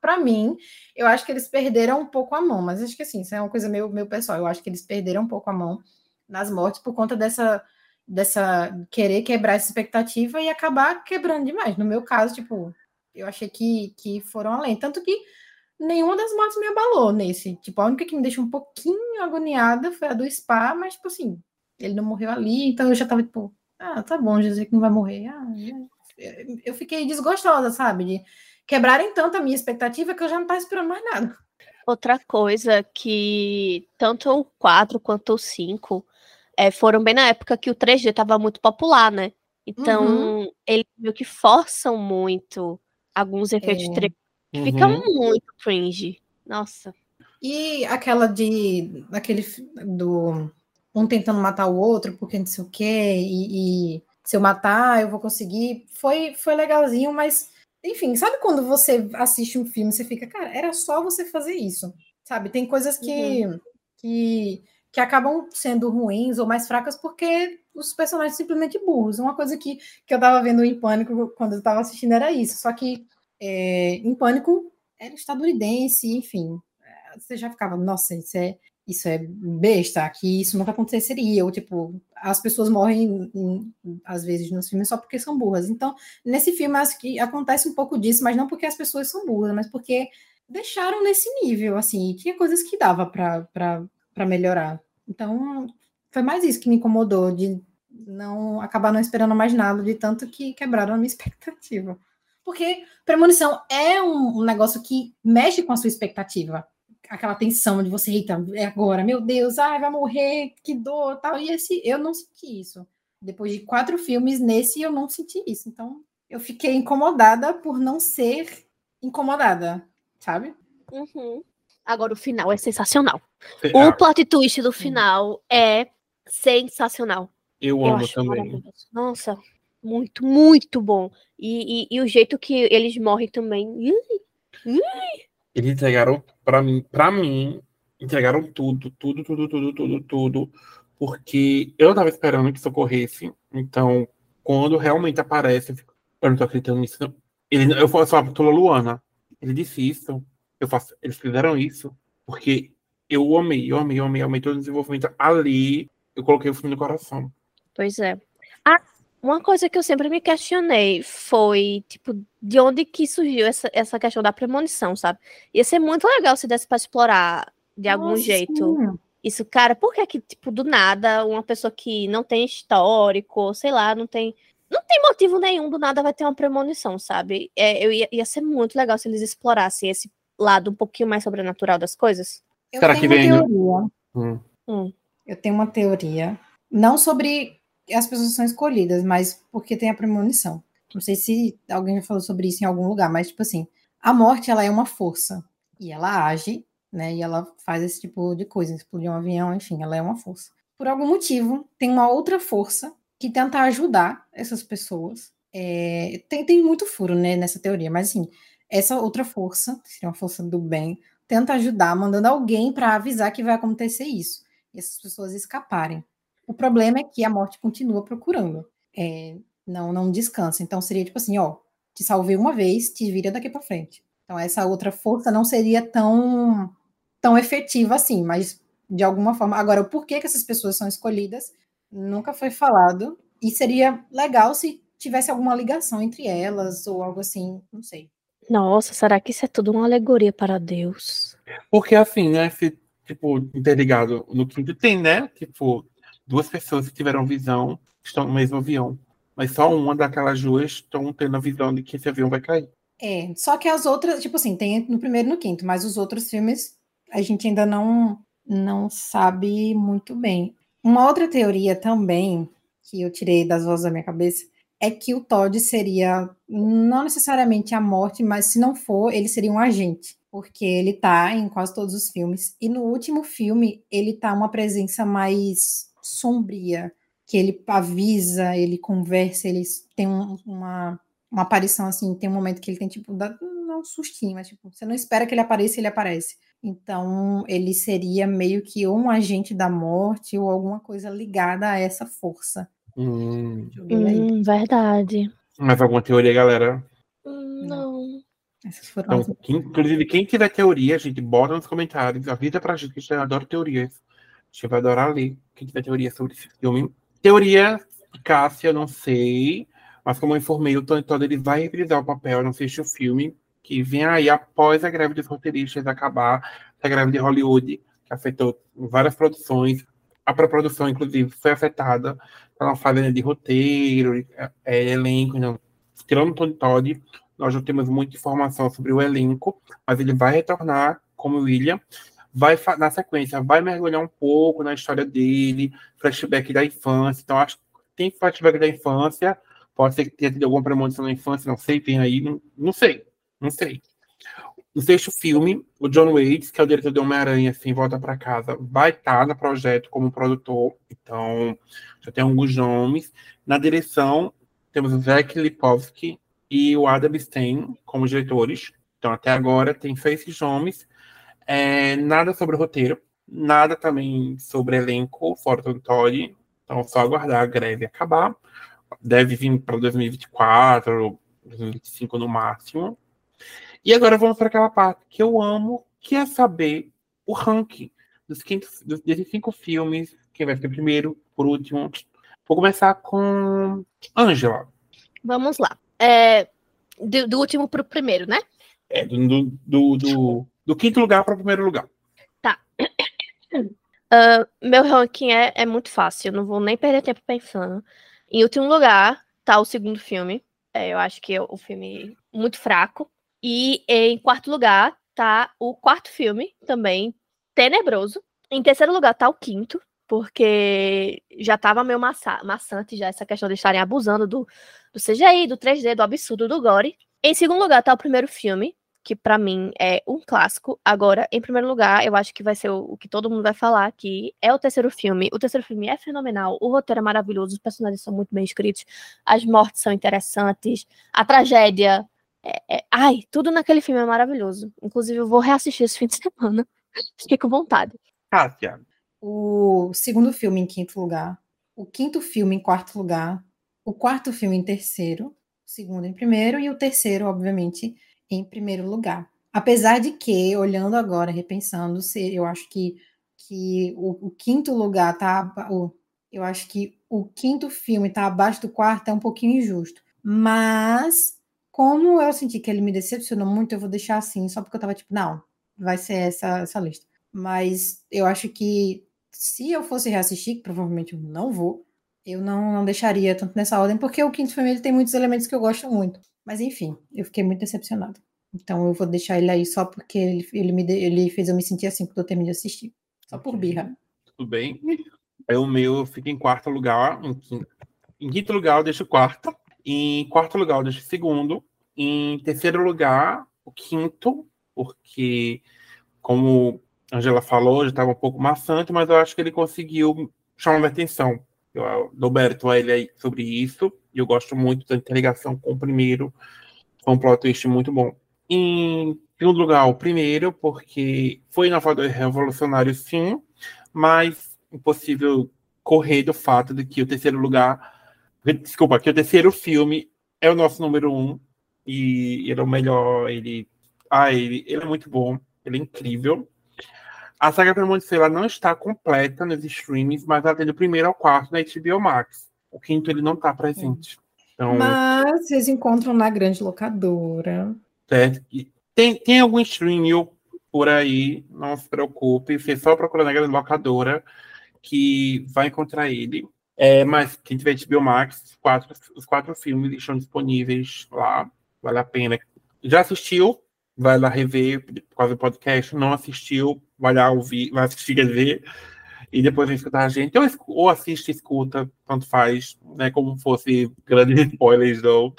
para mim. Eu acho que eles perderam um pouco a mão, mas acho que assim, isso é uma coisa meio, meio pessoal. Eu acho que eles perderam um pouco a mão nas mortes por conta dessa dessa querer quebrar essa expectativa e acabar quebrando demais. No meu caso, tipo, eu achei que, que foram além, tanto que nenhuma das mortes me abalou nesse. Tipo, a única que me deixou um pouquinho agoniada foi a do Spa, mas tipo assim, ele não morreu ali, então eu já tava tipo, ah, tá bom, dizer que não vai morrer. Ah, eu fiquei desgostosa, sabe? De quebrarem tanto a minha expectativa que eu já não estava esperando mais nada. Outra coisa que tanto o 4 quanto o 5 é, foram bem na época que o 3D estava muito popular, né? Então, uhum. eles meio que forçam muito alguns efeitos é. 3D que uhum. ficam muito cringe. Nossa. E aquela de. aquele do um tentando matar o outro porque não sei o quê, e, e, se eu matar eu vou conseguir. Foi, foi legalzinho, mas, enfim, sabe quando você assiste um filme você fica, cara, era só você fazer isso, sabe? Tem coisas que, uhum. que, que acabam sendo ruins ou mais fracas porque os personagens simplesmente burros. Uma coisa que, que eu tava vendo em Pânico quando eu tava assistindo era isso, só que é, em Pânico era estadunidense, enfim. Você já ficava, nossa, isso é, isso é besta, que isso nunca aconteceria, ou tipo, as pessoas morrem em, às vezes nos filmes só porque são burras. Então, nesse filme acho que acontece um pouco disso, mas não porque as pessoas são burras, mas porque deixaram nesse nível, assim, tinha coisas que dava para melhorar. Então, foi mais isso que me incomodou, de não acabar não esperando mais nada, de tanto que quebraram a minha expectativa. Porque premonição é um, um negócio que mexe com a sua expectativa aquela tensão de você, eita, é agora, meu Deus, ai, vai morrer, que dor, tal. E esse, eu não senti isso. Depois de quatro filmes, nesse eu não senti isso. Então, eu fiquei incomodada por não ser incomodada, sabe? Uhum. Agora, o final é sensacional. Ah, O plot twist do final é sensacional. eu Eu amo também. Nossa, muito, muito bom. E, e, e o jeito que eles morrem também. Ih, Eles entregaram pra mim, para mim, entregaram tudo, tudo, tudo, tudo, tudo, tudo, porque eu não tava esperando que isso ocorresse. Então, quando realmente aparece, eu, fico, eu não tô acreditando nisso. não. Ele, eu falar pra Luana, ele disse isso, eu faço, eles fizeram isso, porque eu amei, eu amei, eu amei, eu amei todo o desenvolvimento ali. Eu coloquei o filme no coração. Pois é. Ah, uma coisa que eu sempre me questionei foi, tipo, de onde que surgiu essa, essa questão da premonição, sabe? Ia ser muito legal se desse pra explorar de algum Nossa, jeito. sim. Isso, cara, por que que, tipo, do nada, uma pessoa que não tem histórico, sei lá, não tem. Não tem motivo nenhum, do nada vai ter uma premonição, sabe? É, eu ia, ia ser muito legal se eles explorassem esse lado um pouquinho mais sobrenatural das coisas. Eu Será tenho que uma vem, né? teoria. Hum. Hum. Eu tenho uma teoria, não sobre as pessoas são escolhidas, mas porque tem a premonição. Não sei se alguém já falou sobre isso em algum lugar, mas tipo assim, a morte ela é uma força e ela age, né? E ela faz esse tipo de coisa, explodir um avião, enfim, ela é uma força. Por algum motivo, tem uma outra força que tenta ajudar essas pessoas. É, tem, tem muito furo né, nessa teoria, mas assim, essa outra força, que seria uma força do bem, tenta ajudar, mandando alguém para avisar que vai acontecer isso. E essas pessoas escaparem. O problema é que a morte continua procurando. É, não, não descansa. Então seria tipo assim, ó, te salvei uma vez, te vira daqui para frente. Então essa outra força não seria tão tão efetiva assim, mas de alguma forma. Agora, o porquê que essas pessoas são escolhidas nunca foi falado. E seria legal se tivesse alguma ligação entre elas ou algo assim, não sei. Nossa, será que isso é tudo uma alegoria para Deus? Porque assim, né? Se, tipo, interligado no quinto tem, né? Tipo, duas pessoas que tiveram visão estão no mesmo avião. Mas só uma daquelas duas estão tendo a visão de que esse avião vai cair. É, só que as outras, tipo assim, tem no primeiro e no quinto, mas os outros filmes a gente ainda não não sabe muito bem. Uma outra teoria também que eu tirei das vozes da minha cabeça é que o Todd seria não necessariamente a morte, mas se não for, ele seria um agente, porque ele tá em quase todos os filmes. E no último filme, ele tá uma presença mais sombria, que ele avisa, ele conversa, ele tem um- uma, uma aparição assim, tem um momento que ele tem tipo, dá, não um sustinho, mas tipo, você não espera que ele apareça, ele aparece. Então, ele seria meio que ou um agente da morte ou alguma coisa ligada a essa força. Hum. Hum, verdade. Mais alguma teoria, galera? Hum, Não. não. Essas foram Então, as quem- inclusive, quem tiver teoria, gente, bota nos comentários, avisa pra gente que a gente adora teorias. A gente vai adorar ler quem tiver teoria sobre esse filme. Teoria, Cássia, eu não sei, mas como eu informei, o Tony Todd ele vai reprisar o papel no sexto filme, que vem aí após a greve dos roteiristas acabar, a greve de Hollywood, que afetou várias produções. A pré-produção, inclusive, foi afetada pela falha de roteiro, é, é, elenco, não. Tirando o Tony Todd, nós não temos muita informação sobre o elenco, mas ele vai retornar como William. Vai, na sequência, vai mergulhar um pouco na história dele, flashback da infância. Então, acho que tem flashback da infância. Pode ser que tenha tido alguma premonição na infância, não sei, tem aí, não, não sei, não sei. No sexto filme, o John Waits, que é o diretor de Homem-Aranha, assim, volta para casa, vai estar no projeto como produtor. Então, já tem alguns nomes. Na direção, temos o Zach Lipovsky e o Adam Stein como diretores. Então, até agora, tem esses nomes. É, nada sobre o roteiro, nada também sobre elenco, fora do Todd. Então, só aguardar a greve acabar. Deve vir para 2024, 2025 no máximo. E agora vamos para aquela parte que eu amo, que é saber o ranking dos, quinto, dos desses cinco filmes. Quem vai ficar primeiro, por último. Vou começar com Angela. Vamos lá. É, do, do último pro primeiro, né? É, do, do, do, do, do quinto lugar para o primeiro lugar. Ah, meu ranking é, é muito fácil, não vou nem perder tempo pensando. Em último lugar, tá o segundo filme. É, eu acho que é o filme muito fraco. E em quarto lugar, tá o quarto filme, também tenebroso. Em terceiro lugar tá o quinto, porque já tava meio maça maçante já essa questão de estarem abusando do, do CGI, do 3D, do absurdo do gore. Em segundo lugar tá o primeiro filme, que para mim é um clássico. Agora, em primeiro lugar, eu acho que vai ser o, o, que todo mundo vai falar aqui, é o terceiro filme. O terceiro filme é fenomenal, o roteiro é maravilhoso, os personagens são muito bem escritos, as mortes são interessantes, a tragédia. É, é... Ai, tudo naquele filme é maravilhoso. Inclusive, eu vou reassistir esse fim de semana. Fiquei com vontade. Kátia. O segundo filme em quinto lugar, o quinto filme em quarto lugar, o quarto filme em terceiro, o segundo em primeiro e o terceiro, obviamente, em primeiro lugar. Apesar de que, olhando agora, repensando, eu acho que, que o, o quinto lugar tá. O, eu acho que o quinto filme tá abaixo do quarto é um pouquinho injusto. Mas, como eu senti que ele me decepcionou muito, eu vou deixar assim, só porque eu tava tipo, não, vai ser essa, essa lista. Mas eu acho que se eu fosse reassistir, que provavelmente eu não vou, eu não, não deixaria tanto nessa ordem, porque o quinto filme ele tem muitos elementos que eu gosto muito. Mas enfim, eu fiquei muito decepcionada. Então eu vou deixar ele aí só porque ele, ele, me, ele fez eu me sentir assim quando eu terminei de assistir. Só por birra. Tudo bem. Aí o meu fica em quarto lugar. Em quinto, em quinto lugar eu deixo quarto. Em quarto lugar eu deixo segundo. Em terceiro lugar, o quinto, porque, como a Angela falou, já estava um pouco maçante, mas eu acho que ele conseguiu chamar minha atenção. Eu ele aí sobre isso. E eu gosto muito da interligação com o primeiro. Foi um plot twist muito bom. Em segundo lugar, o primeiro, porque foi inovador e revolucionário, sim, mas impossível correr do fato de que o terceiro lugar. Desculpa, que o terceiro filme é o nosso número um. E ele é o melhor. Ele, ah, ele, ele é muito bom. Ele é incrível. A saga ela não está completa nos streams, mas ela tem do primeiro ao quarto na HBO Max. O quinto ele não está presente. Então, Mas vocês encontram na grande locadora. Certo? Tem, tem algum stream por aí, não se preocupe. Você só procura na grande locadora que vai encontrar ele. É, mas quem tiver HBO Max, os quatro, os quatro filmes estão disponíveis lá. Vale a pena. Já assistiu? Vai lá rever por causa do podcast. Não assistiu? Vai lá ouvir, vai assistir, quer dizer e depois vem escutar a gente, ou, ou assiste e escuta, tanto faz, né? Como fosse grandes spoilers, ou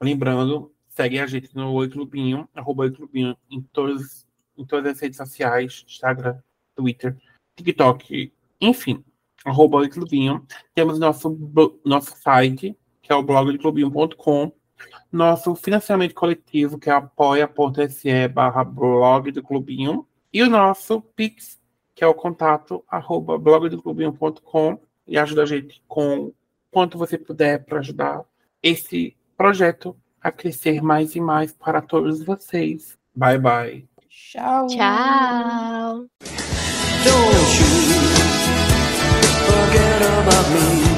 lembrando, segue a gente no Oi Clubinho, arroba Oi Clubinho, em todas, em todas as redes sociais, Instagram, Twitter, TikTok, enfim, arroba Oi Clubinho. Temos nosso, nosso site, que é o blogdeclubinho.com, nosso financiamento coletivo, que é apoia.se barra blog do Clubinho, e o nosso Pix, que é o contato arroba blogdoclubinho.com e ajuda a gente com quanto você puder para ajudar esse projeto a crescer mais e mais para todos vocês. Bye bye. Tchau. Tchau. Don't you forget about me.